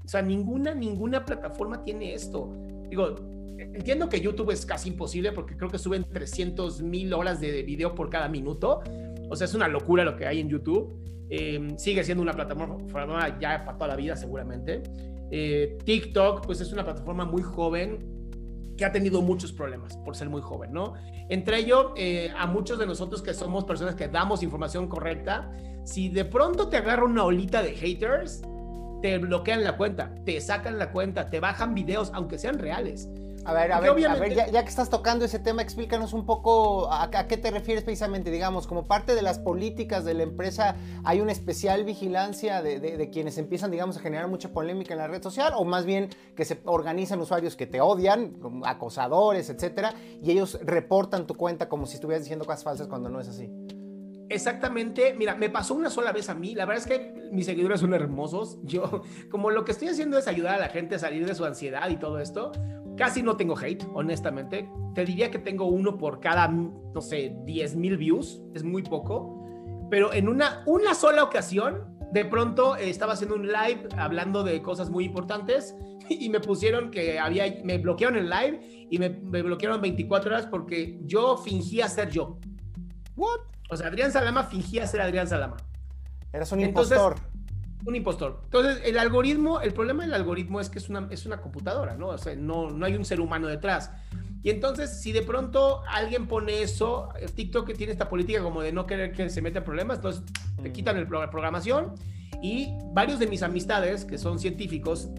O sea, ninguna, ninguna plataforma tiene esto. Digo, entiendo que YouTube es casi imposible porque creo que suben 300 mil horas de video por cada minuto. O sea, es una locura lo que hay en YouTube. Em, sigue siendo una plataforma ya para toda la vida seguramente. Eh, TikTok pues es una plataforma muy joven que ha tenido muchos problemas por ser muy joven, ¿no? Entre ello, eh, a muchos de nosotros que somos personas que damos información correcta, si de pronto te agarra una olita de haters, te bloquean la cuenta, te sacan la cuenta, te bajan videos, aunque sean reales. A ver, a ver, a ver ya, que estás tocando ese tema, explícanos un poco a, qué te refieres precisamente. Digamos, como parte de las políticas de la empresa, ¿hay una especial vigilancia de, quienes empiezan, digamos, a generar mucha polémica en la red social? ¿O más bien que se organizan usuarios que te odian, acosadores, etcétera, y ellos reportan tu cuenta como si estuvieras diciendo cosas falsas cuando no es así? Exactamente, mira, me pasó una sola vez a mí, la verdad es que mis seguidores son hermosos, yo como lo que estoy haciendo es ayudar a la gente a salir de su ansiedad y todo esto, Casi no tengo hate, honestamente. Te diría que tengo uno por cada, no sé, 10 mil views. Es muy poco. Pero en una, una sola ocasión, de pronto eh, estaba haciendo un live hablando de cosas muy importantes y me pusieron que había, me bloquearon el live y me, me bloquearon 24 horas porque yo fingía ser yo. What? O sea, Adrián Salama fingía ser Adrián Salama. Eras un impostor un impostor. Entonces, el algoritmo, el problema del algoritmo es que es una, es una computadora, ¿no? O sea, no, no hay un ser humano detrás. Y entonces, si de pronto alguien pone eso, TikTok tiene esta política como de no querer que se meta en problemas, entonces te mm. quitan el, la programación y varios de mis amistades, que son científicos,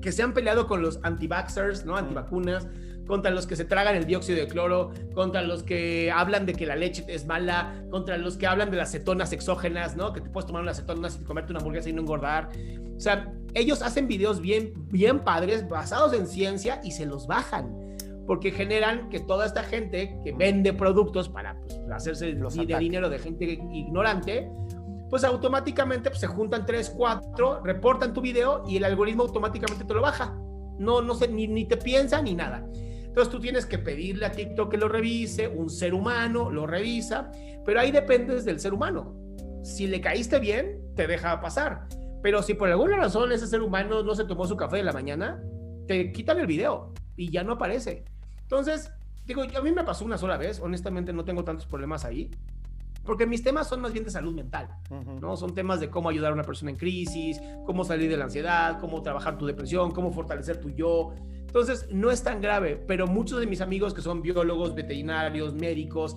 que se han peleado con los anti-vaxxers, ¿no? Antivacunas, contra los que se tragan el dióxido de cloro, contra los que hablan de que la leche es mala, contra los que hablan de las cetonas exógenas, ¿no? Que te puedes tomar unas cetonas y comerte una hamburguesa y no engordar. O sea, ellos hacen videos bien, bien padres, basados en ciencia y se los bajan. Porque generan que toda esta gente que vende productos para pues, hacerse de dinero de gente ignorante, pues automáticamente pues, se juntan 3, 4, reportan tu video y el algoritmo automáticamente te lo baja. No, no sé, ni, ni te piensa ni nada. Entonces tú tienes que pedirle a TikTok que lo revise, un ser humano lo revisa, pero ahí dependes del ser humano. Si le caíste bien, te deja pasar. Pero si por alguna razón ese ser humano no se tomó su café de la mañana, te quitan el video y ya no aparece. Entonces, digo, a mí me pasó una sola vez, honestamente no tengo tantos problemas ahí, porque mis temas son más bien de salud mental, ¿no? Son temas de cómo ayudar a una persona en crisis, cómo salir de la ansiedad, cómo trabajar tu depresión, cómo fortalecer tu yo. Entonces, no es tan grave, pero muchos de mis amigos que son biólogos, veterinarios, médicos,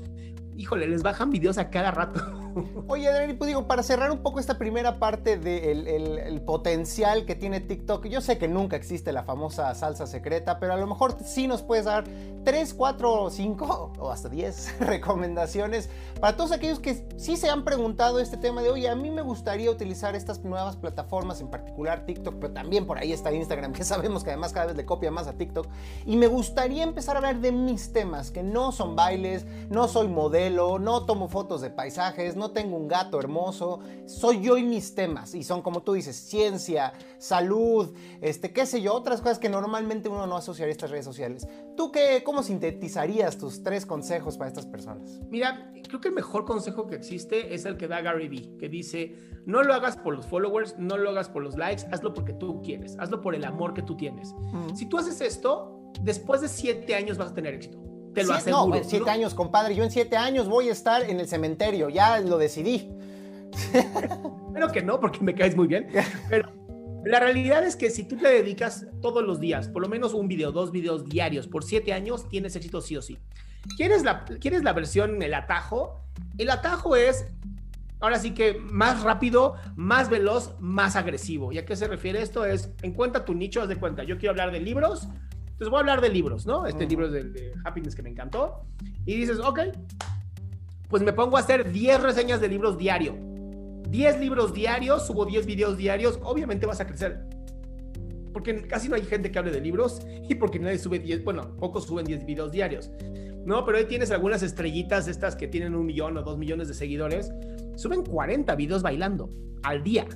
híjole, les bajan videos a cada rato. Oye, Adrián, pues digo, para cerrar un poco esta primera parte del el, potencial que tiene TikTok, yo sé que nunca existe la famosa salsa secreta, pero a lo mejor sí nos puedes dar 3, 4, 5 o hasta 10 recomendaciones para todos aquellos que sí se han preguntado este tema de, oye, a mí me gustaría utilizar estas nuevas plataformas, en particular TikTok, pero también por ahí está Instagram, que sabemos que además cada vez le copia más a TikTok, y me gustaría empezar a hablar de mis temas, que no son bailes, no soy modelo, no tomo fotos de paisajes, no tengo un gato hermoso, soy yo y mis temas, y son como tú dices, ciencia, salud, este, qué sé yo, otras cosas que normalmente uno no asociaría a estas redes sociales. ¿Tú qué, cómo sintetizarías tus tres consejos para estas personas? Mira, creo que el mejor consejo que existe es el que da Gary Vee, que dice, no lo hagas por los followers, no lo hagas por los likes, hazlo porque tú quieres, hazlo por el amor que tú tienes. Si tú haces esto, después de siete años vas a tener éxito. Te lo aseguro. No, siete años, compadre. Yo en siete años voy a estar en el cementerio. Ya lo decidí. Pero que no, porque me caes muy bien. Pero la realidad es que si tú te dedicas todos los días, por lo menos un video, dos videos diarios, por siete años, tienes éxito sí o sí. ¿Quieres la, ¿Quieres la versión, el atajo? El atajo es, ahora sí que más rápido, más veloz, más agresivo. ¿Y a qué se refiere esto? Es, encuentra tu nicho, haz de cuenta. Yo quiero hablar de libros, entonces voy a hablar de libros, ¿no? Este libro de, de, Happiness que me encantó. Y dices, ok, pues me pongo a hacer 10 reseñas de libros diario. 10 libros diarios, subo 10 videos diarios, obviamente vas a crecer. Porque casi no hay gente que hable de libros y porque nadie sube 10, bueno, pocos suben 10 videos diarios. No, pero ahí tienes algunas estrellitas estas que tienen un millón o dos millones de seguidores. Suben 40 videos bailando al día.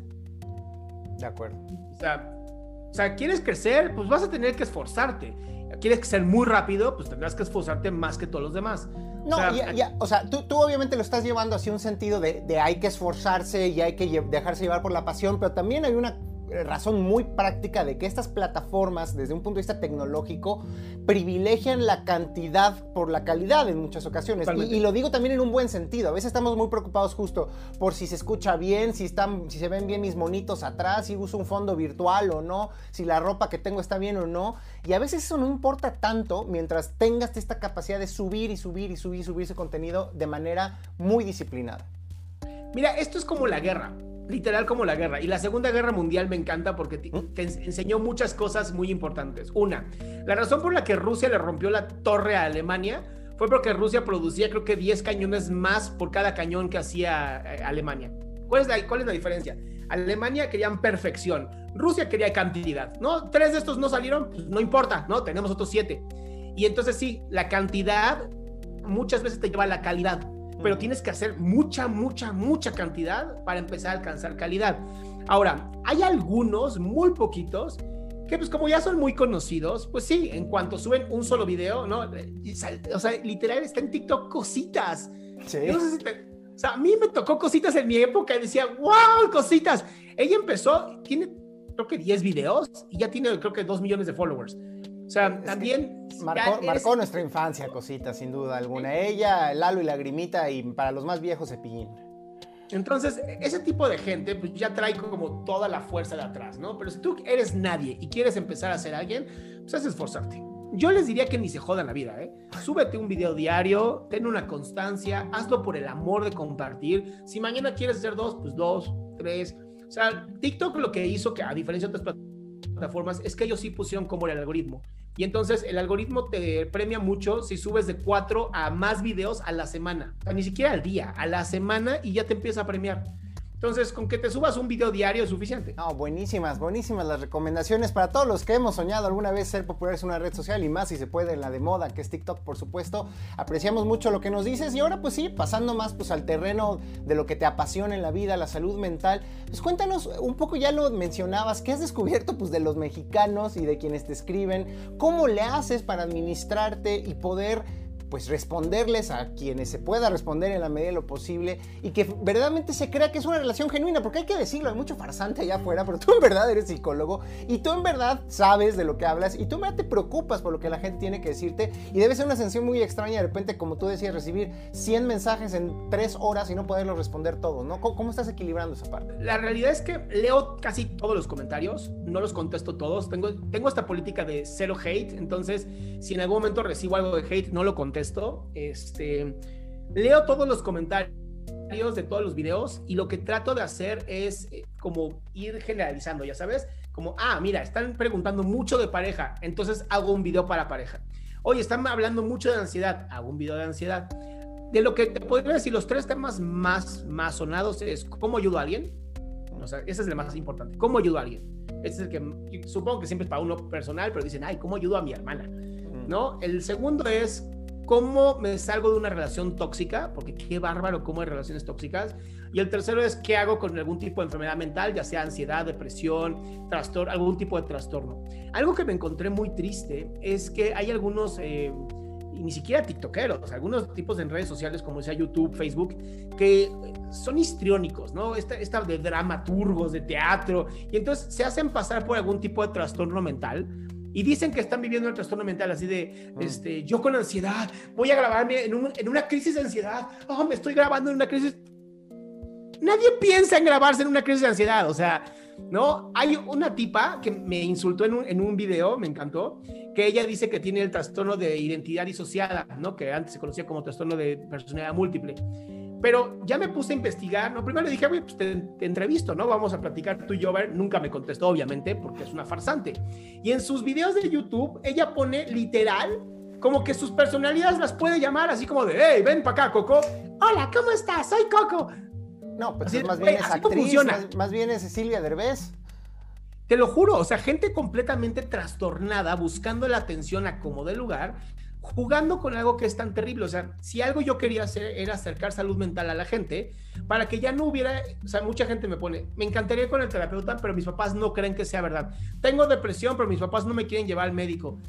De acuerdo. O sea, o sea, ¿quieres crecer? Pues vas a tener que esforzarte. ¿Quieres crecer muy rápido? Pues tendrás que esforzarte más que todos los demás. No, o sea, ya, o sea tú, tú, obviamente lo estás llevando hacia un sentido de, de hay que esforzarse y hay que dejarse llevar por la pasión, pero también hay una razón muy práctica de que estas plataformas, desde un punto de vista tecnológico, privilegian la cantidad por la calidad en muchas ocasiones. Y, lo digo también en un buen sentido. A veces estamos muy preocupados justo por si se escucha bien, si, están, si se ven bien mis monitos atrás, si uso un fondo virtual o no, si la ropa que tengo está bien o no. Y a veces eso no importa tanto mientras tengas esta capacidad de subir y subir y subir y subir ese contenido de manera muy disciplinada. Mira, esto es como la guerra literal como la guerra. Y la Segunda Guerra Mundial me encanta porque te, ¿Mm? enseñó muchas cosas muy importantes. Una, la razón por la que Rusia le rompió la torre a Alemania fue porque Rusia producía creo que 10 cañones más por cada cañón que hacía eh, Alemania. ¿Cuál es, la, ¿Cuál es la diferencia? Alemania querían perfección, Rusia quería cantidad, ¿no? Tres de estos no salieron, pues no importa, ¿no? Tenemos otros siete. Y entonces sí, la cantidad muchas veces te lleva a la calidad pero tienes que hacer mucha, mucha, mucha cantidad para empezar a alcanzar calidad. Ahora, hay algunos, muy poquitos, que pues como ya son muy conocidos, pues sí, en cuanto suben un solo video, ¿no? O sea, literal está en TikTok cositas. Sí. o sea, a mí me tocó cositas en mi época y decía, wow, cositas. Ella empezó, tiene creo que 10 videos y ya tiene creo que 2 millones de followers. O sea, también... Marcó, nuestra infancia, cosita, sin duda alguna. Ella, Lalo y Lagrimita, y para los más viejos, Cepillín. Entonces, ese tipo de gente pues, ya trae como toda la fuerza de atrás, ¿no? Pero si tú eres nadie y quieres empezar a ser alguien, pues es esforzarte. Yo les diría que ni se jodan la vida, ¿eh? Súbete un video diario, ten una constancia, hazlo por el amor de compartir. Si mañana quieres hacer dos, pues dos, tres. O sea, TikTok lo que hizo que, a diferencia de otras plataformas, es que ellos sí pusieron como el algoritmo. Y entonces el algoritmo te premia mucho si subes de cuatro a más videos a la semana. Ni siquiera al día, a la semana y ya te empieza a premiar. Entonces, con que te subas un video diario es suficiente. No, buenísimas, buenísimas las recomendaciones para todos los que hemos soñado alguna vez ser populares en una red social y más si se puede en la de moda, que es TikTok, por supuesto. Apreciamos mucho lo que nos dices y ahora pues sí, pasando más pues al terreno de lo que te apasiona en la vida, la salud mental. Pues cuéntanos un poco, ya lo mencionabas, ¿qué has descubierto pues de los mexicanos y de quienes te escriben? ¿Cómo le haces para administrarte y poder pues responderles a quienes se pueda responder en la medida de lo posible y que verdaderamente se crea que es una relación genuina, porque hay que decirlo, hay mucho farsante allá afuera, pero tú en verdad eres psicólogo y tú en verdad sabes de lo que hablas y tú en verdad te preocupas por lo que la gente tiene que decirte y debe ser una sensación muy extraña de repente, como tú decías, recibir 100 mensajes en 3 horas y no poderlos responder todos, ¿no? ¿Cómo, estás equilibrando esa parte? La realidad es que leo casi todos los comentarios, no los contesto todos, tengo, tengo esta política de cero hate, entonces si en algún momento recibo algo de hate, no lo contesto esto, este, leo todos los comentarios de todos los videos y lo que trato de hacer es eh, como ir generalizando, ya sabes, como, ah, mira, están preguntando mucho de pareja, entonces hago un video para pareja. Oye, están hablando mucho de ansiedad, hago un video de ansiedad. De lo que te podría decir, los tres temas más, más sonados es cómo ayudo a alguien. O sea, ese es el más importante. ¿Cómo ayudo a alguien? Ese es el que supongo que siempre es para uno personal, pero dicen, ay, ¿cómo ayudo a mi hermana? ¿No? El segundo es cómo me salgo de una relación tóxica, porque qué bárbaro cómo hay relaciones tóxicas. Y el tercero es qué hago con algún tipo de enfermedad mental, ya sea ansiedad, depresión, trastorno, algún tipo de trastorno. Algo que me encontré muy triste es que hay algunos... Eh, y ni siquiera tiktokeros, algunos tipos en redes sociales como sea YouTube, Facebook, que son histriónicos, ¿no? Esta, esta de dramaturgos, de teatro, y entonces se hacen pasar por algún tipo de trastorno mental y dicen que están viviendo el trastorno mental, así de, mm. este, yo con ansiedad, voy a grabarme en, en una crisis de ansiedad, oh, me estoy grabando en una crisis. Nadie piensa en grabarse en una crisis de ansiedad, o sea, ¿no? Hay una tipa que me insultó en un, en un video, me encantó, que ella dice que tiene el trastorno de identidad disociada, ¿no? Que antes se conocía como trastorno de personalidad múltiple. Pero ya me puse a investigar, ¿no? Primero le dije, pues te, entrevisto, ¿no? Vamos a platicar tú y yo, ver. Nunca me contestó, obviamente, porque es una farsante. Y en sus videos de YouTube, ella pone literal como que sus personalidades las puede llamar así como de, hey, ven para acá, Coco. Hola, ¿cómo estás? Soy Coco. No, pues más bien es actriz, más, más, bien es Cecilia Derbez. Te lo juro, o sea, gente completamente trastornada, buscando la atención a como de lugar, jugando con algo que es tan terrible. O sea, si algo yo quería hacer era acercar salud mental a la gente para que ya no hubiera, o sea, mucha gente me pone, me encantaría ir con el terapeuta, pero mis papás no creen que sea verdad. Tengo depresión, pero mis papás no me quieren llevar al médico.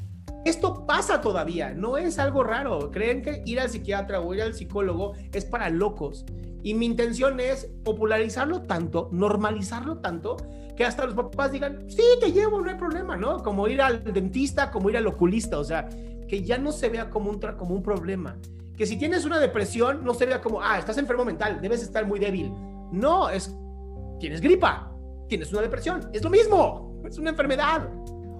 Esto pasa todavía, no es algo raro. Creen que ir al psiquiatra o ir al psicólogo es para locos. Y mi intención es popularizarlo tanto, normalizarlo tanto, que hasta los papás digan, sí, te llevo, no hay problema, ¿no? Como ir al dentista, como ir al oculista, o sea, que ya no se vea como un, como un problema. Que si tienes una depresión, no se vea como, ah, estás enfermo mental, debes estar muy débil. No, es, tienes gripa, tienes una depresión, es lo mismo, es una enfermedad.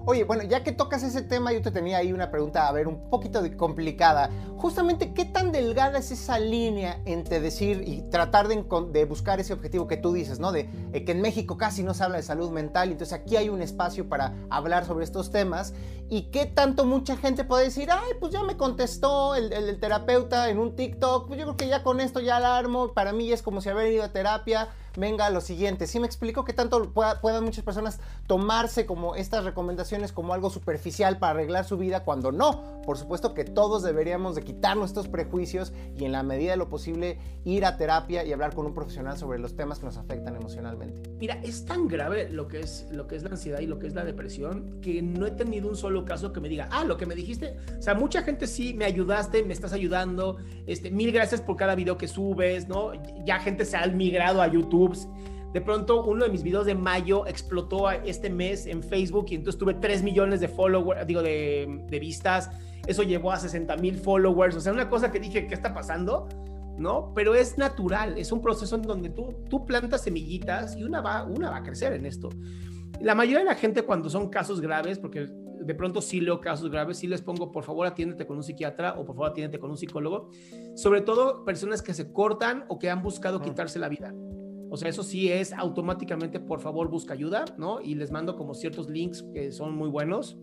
Oye, bueno, ya que tocas ese tema, yo te tenía ahí una pregunta, a ver, un poquito complicada. Justamente, ¿qué tan delgada es esa línea entre decir y tratar de, buscar ese objetivo que tú dices, ¿no? De eh, que en México casi no se habla de salud mental, entonces aquí hay un espacio para hablar sobre estos temas. ¿Y qué tanto mucha gente puede decir, ay, pues ya me contestó el, el terapeuta en un TikTok, pues yo creo que ya con esto ya alarmo, para mí es como si haber ido a terapia venga lo siguiente. ¿Sí me explico que tanto puedan muchas personas tomarse como estas recomendaciones como algo superficial para arreglar su vida cuando no? Por supuesto que todos deberíamos de quitarnos estos prejuicios y en la medida de lo posible ir a terapia y hablar con un profesional sobre los temas que nos afectan emocionalmente. Mira, es tan grave lo que es, lo que es la ansiedad y lo que es la depresión que no he tenido un solo caso que me diga, ah, lo que me dijiste, o sea, mucha gente sí, me ayudaste, me estás ayudando, este, mil gracias por cada video que subes, ¿no? Ya gente se ha migrado a YouTube de pronto uno de mis videos de mayo explotó este mes en Facebook y entonces tuve 3 millones de followers, digo, de, vistas. Eso llevó a 60 mil followers. O sea, una cosa que dije, ¿qué está pasando? ¿No? Pero es natural, es un proceso en donde tú, tú plantas semillitas y una va, una va a crecer en esto. La mayoría de la gente cuando son casos graves, porque de pronto sí leo casos graves, sí les pongo, por favor, atiéndete con un psiquiatra o por favor, atiéndete con un psicólogo. Sobre todo personas que se cortan o que han buscado quitarse la vida. O sea, eso sí es automáticamente, por favor, busca ayuda, ¿no? Y les mando como ciertos links que son muy buenos.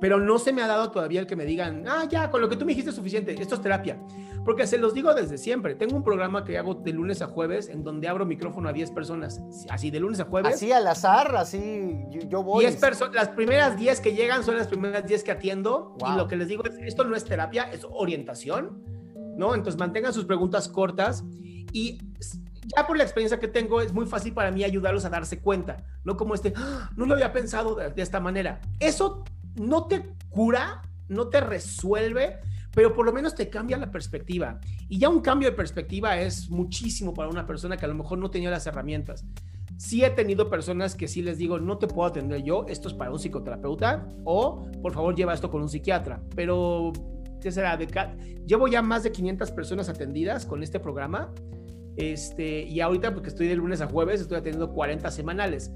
Pero no se me ha dado todavía el que me digan, ah, ya, con lo que tú me dijiste es suficiente, esto es terapia. Porque se los digo desde siempre. Tengo un programa que hago de lunes a jueves en donde abro micrófono a 10 personas. Así, de lunes a jueves. Así al azar, así yo, voy. 10 personas, las primeras 10 que llegan son las primeras 10 que atiendo. Y lo que les digo es, esto no es terapia, es orientación, ¿no? Entonces mantengan sus preguntas cortas y ya por la experiencia que tengo, es muy fácil para mí ayudarlos a darse cuenta, no como este, ah, no lo había pensado de, esta manera. Eso no te cura, no te resuelve, pero por lo menos te cambia la perspectiva. Y ya un cambio de perspectiva es muchísimo para una persona que a lo mejor no tenía las herramientas. Sí he tenido personas que sí les digo, no te puedo atender yo, esto es para un psicoterapeuta o por favor lleva esto con un psiquiatra. Pero, ¿qué será? De Llevo ya más de 500 personas atendidas con este programa este, y ahorita, porque estoy de lunes a jueves, estoy atendiendo 40 semanales.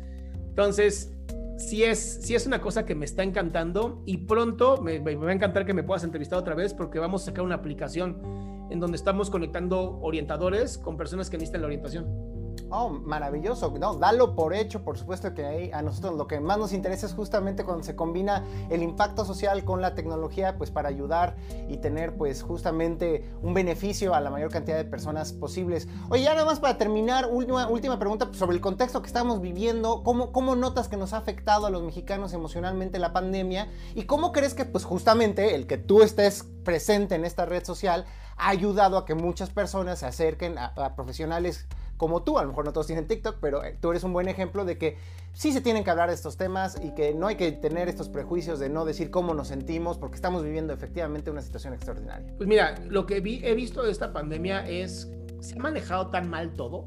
Entonces, sí es, sí es una cosa que me está encantando y pronto me, va a encantar que me puedas entrevistar otra vez porque vamos a sacar una aplicación en donde estamos conectando orientadores con personas que necesitan la orientación. Oh, maravilloso. No, dalo por hecho, por supuesto que ahí a nosotros lo que más nos interesa es justamente cuando se combina el impacto social con la tecnología, pues para ayudar y tener pues justamente un beneficio a la mayor cantidad de personas posibles. Oye, ya nada más para terminar, última, última pregunta sobre el contexto que estamos viviendo. ¿Cómo, ¿Cómo notas que nos ha afectado a los mexicanos emocionalmente la pandemia? ¿Y cómo crees que pues justamente el que tú estés presente en esta red social ha ayudado a que muchas personas se acerquen a, a profesionales como tú, a lo mejor no todos tienen TikTok, pero eh, tú eres un buen ejemplo de que sí se tienen que hablar de estos temas y que no hay que tener estos prejuicios de no decir cómo nos sentimos porque estamos viviendo efectivamente una situación extraordinaria. Pues mira, lo que he visto de esta pandemia es, se ha manejado tan mal todo,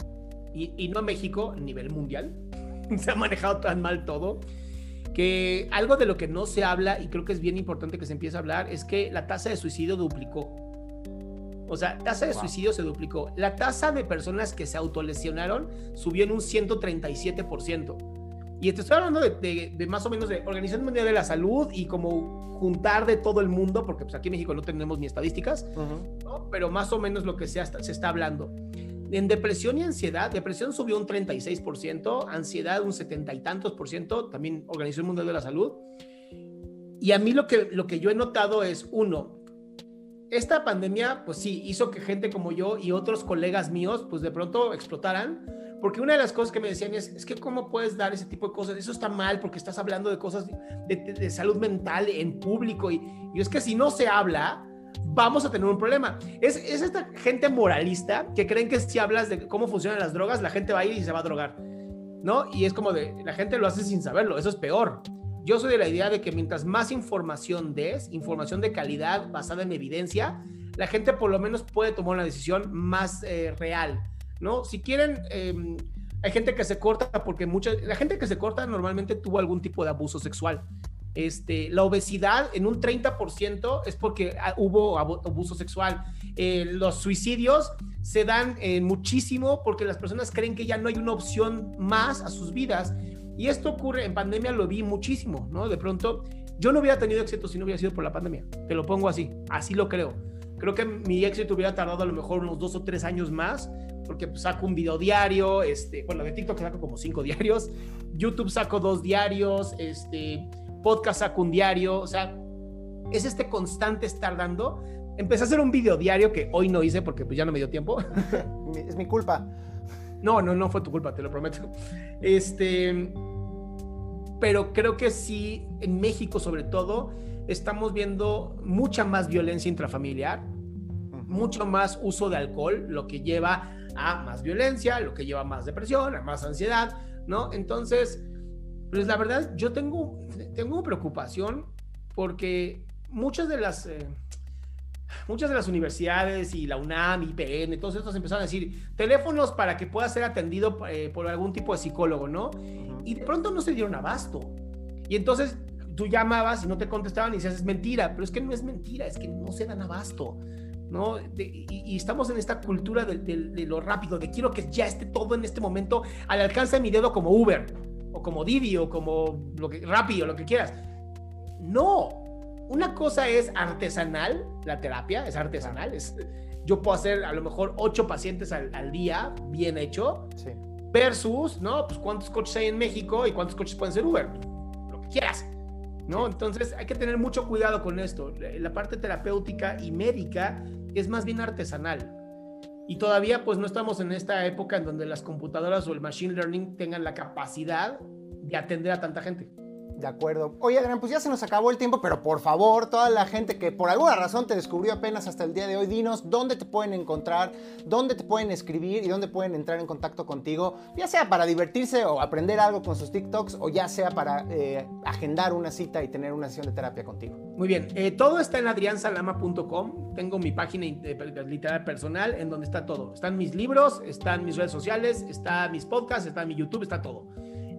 y, no en México, a nivel mundial, se ha manejado tan mal todo, que algo de lo que no se habla y creo que es bien importante que se empiece a hablar es que la tasa de suicidio duplicó. O sea, tasa de suicidio se duplicó. La tasa de personas que se autolesionaron subió en un 137%. Y te estoy hablando de, más o menos de Organización Mundial de la Salud y como juntar de todo el mundo, porque pues aquí en México no tenemos ni estadísticas, pero más o menos lo que se, se está hablando. En depresión y ansiedad, depresión subió un 36%, ansiedad un 70 y tantos por ciento, también Organización Mundial de la Salud. Y a mí lo que, lo que yo he notado es, uno, esta pandemia, pues sí, hizo que gente como yo y otros colegas míos, pues de pronto explotaran, porque una de las cosas que me decían es, es que cómo puedes dar ese tipo de cosas, eso está mal porque estás hablando de cosas de, salud mental en público y, y, es que si no se habla, vamos a tener un problema. Es, es esta gente moralista que creen que si hablas de cómo funcionan las drogas, la gente va a ir y se va a drogar, ¿no? Y es como de, la gente lo hace sin saberlo, eso es peor. Yo soy de la idea de que mientras más información des, información de calidad basada en evidencia, la gente por lo menos puede tomar una decisión más eh, real, ¿no? Si quieren, em, hay gente que se corta porque mucha, la gente que se corta normalmente tuvo algún tipo de abuso sexual. Este, la obesidad en un 30% es porque ah, hubo abuso sexual. Eh, los suicidios se dan eh, muchísimo porque las personas creen que ya no hay una opción más a sus vidas y esto ocurre, en pandemia lo vi muchísimo, ¿no? De pronto, yo no hubiera tenido éxito si no hubiera sido por la pandemia. Te lo pongo así, así lo creo. Creo que mi éxito hubiera tardado a lo mejor unos dos o tres años más, porque pues, saco un video diario, este, bueno, de TikTok saco como cinco diarios, YouTube saco dos diarios, este, podcast saco un diario, o sea, es este constante estar dando. Empecé a hacer un video diario que hoy no hice porque pues ya no me dio tiempo. es mi culpa. No, no, no fue tu culpa, te lo prometo. Este, pero creo que sí, en México sobre todo, estamos viendo mucha más violencia intrafamiliar, mucho más uso de alcohol, lo que lleva a más violencia, lo que lleva a más depresión, a más ansiedad, ¿no? Entonces, pues la verdad, yo tengo, tengo preocupación porque muchas de las... Eh, muchas de las universidades y la UNAM, IPN, todos estos empezaron a decir teléfonos para que pueda ser atendido eh, por algún tipo de psicólogo, ¿no? Y de pronto no se dieron abasto. Y entonces tú llamabas y no te contestaban y decías, es mentira, pero es que no es mentira, es que no se dan abasto. ¿no? y, estamos en esta cultura de, de, lo rápido, de quiero que ya esté todo en este momento al alcance de mi dedo como Uber, o como Didi, o como lo que, Rappi, o lo que quieras. No, una cosa es artesanal, la terapia es artesanal, es, yo puedo hacer a lo mejor ocho pacientes al, día, bien hecho, versus, ¿no? Pues cuántos coches hay en México y cuántos coches pueden ser Uber, lo que quieras, ¿no? Entonces hay que tener mucho cuidado con esto. La parte terapéutica y médica es más bien artesanal. Y todavía pues no estamos en esta época en donde las computadoras o el machine learning tengan la capacidad de atender a tanta gente. De acuerdo. Oye, Adrián, pues ya se nos acabó el tiempo, pero por favor, toda la gente que por alguna razón te descubrió apenas hasta el día de hoy, dinos dónde te pueden encontrar, dónde te pueden escribir y dónde pueden entrar en contacto contigo, ya sea para divertirse o aprender algo con sus TikToks o ya sea para eh, agendar una cita y tener una sesión de terapia contigo. Muy bien, eh, todo está en adriansalama.com. Tengo mi página literal personal en donde está todo. Están mis libros, están mis redes sociales, está mis podcasts, está mi YouTube, está todo.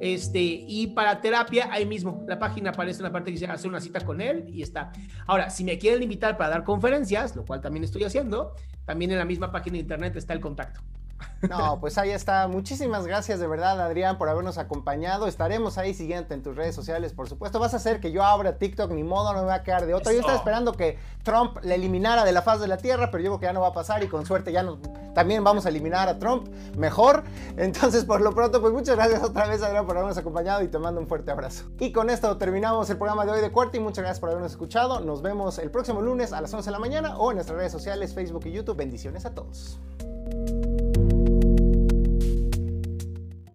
Este, y para terapia, ahí mismo, la página aparece en la parte que dice hacer una cita con él y está. Ahora, si me quieren invitar para dar conferencias, lo cual también estoy haciendo, también en la misma página de internet está el contacto. No, pues ahí está. Muchísimas gracias de verdad, Adrián, por habernos acompañado. Estaremos ahí siguiente en tus redes sociales, por supuesto. Vas a hacer que yo abra TikTok, ni modo, no me va a quedar de otra. Yo estaba esperando que Trump le eliminara de la faz de la tierra, pero yo creo que ya no va a pasar y con suerte ya no, también vamos a eliminar a Trump mejor. Entonces, por lo pronto, pues muchas gracias otra vez, Adrián, por habernos acompañado y te mando un fuerte abrazo. Y con esto terminamos el programa de hoy de Cuarto y muchas gracias por habernos escuchado. Nos vemos el próximo lunes a las 11 de la mañana o en nuestras redes sociales, Facebook y YouTube. Bendiciones a todos.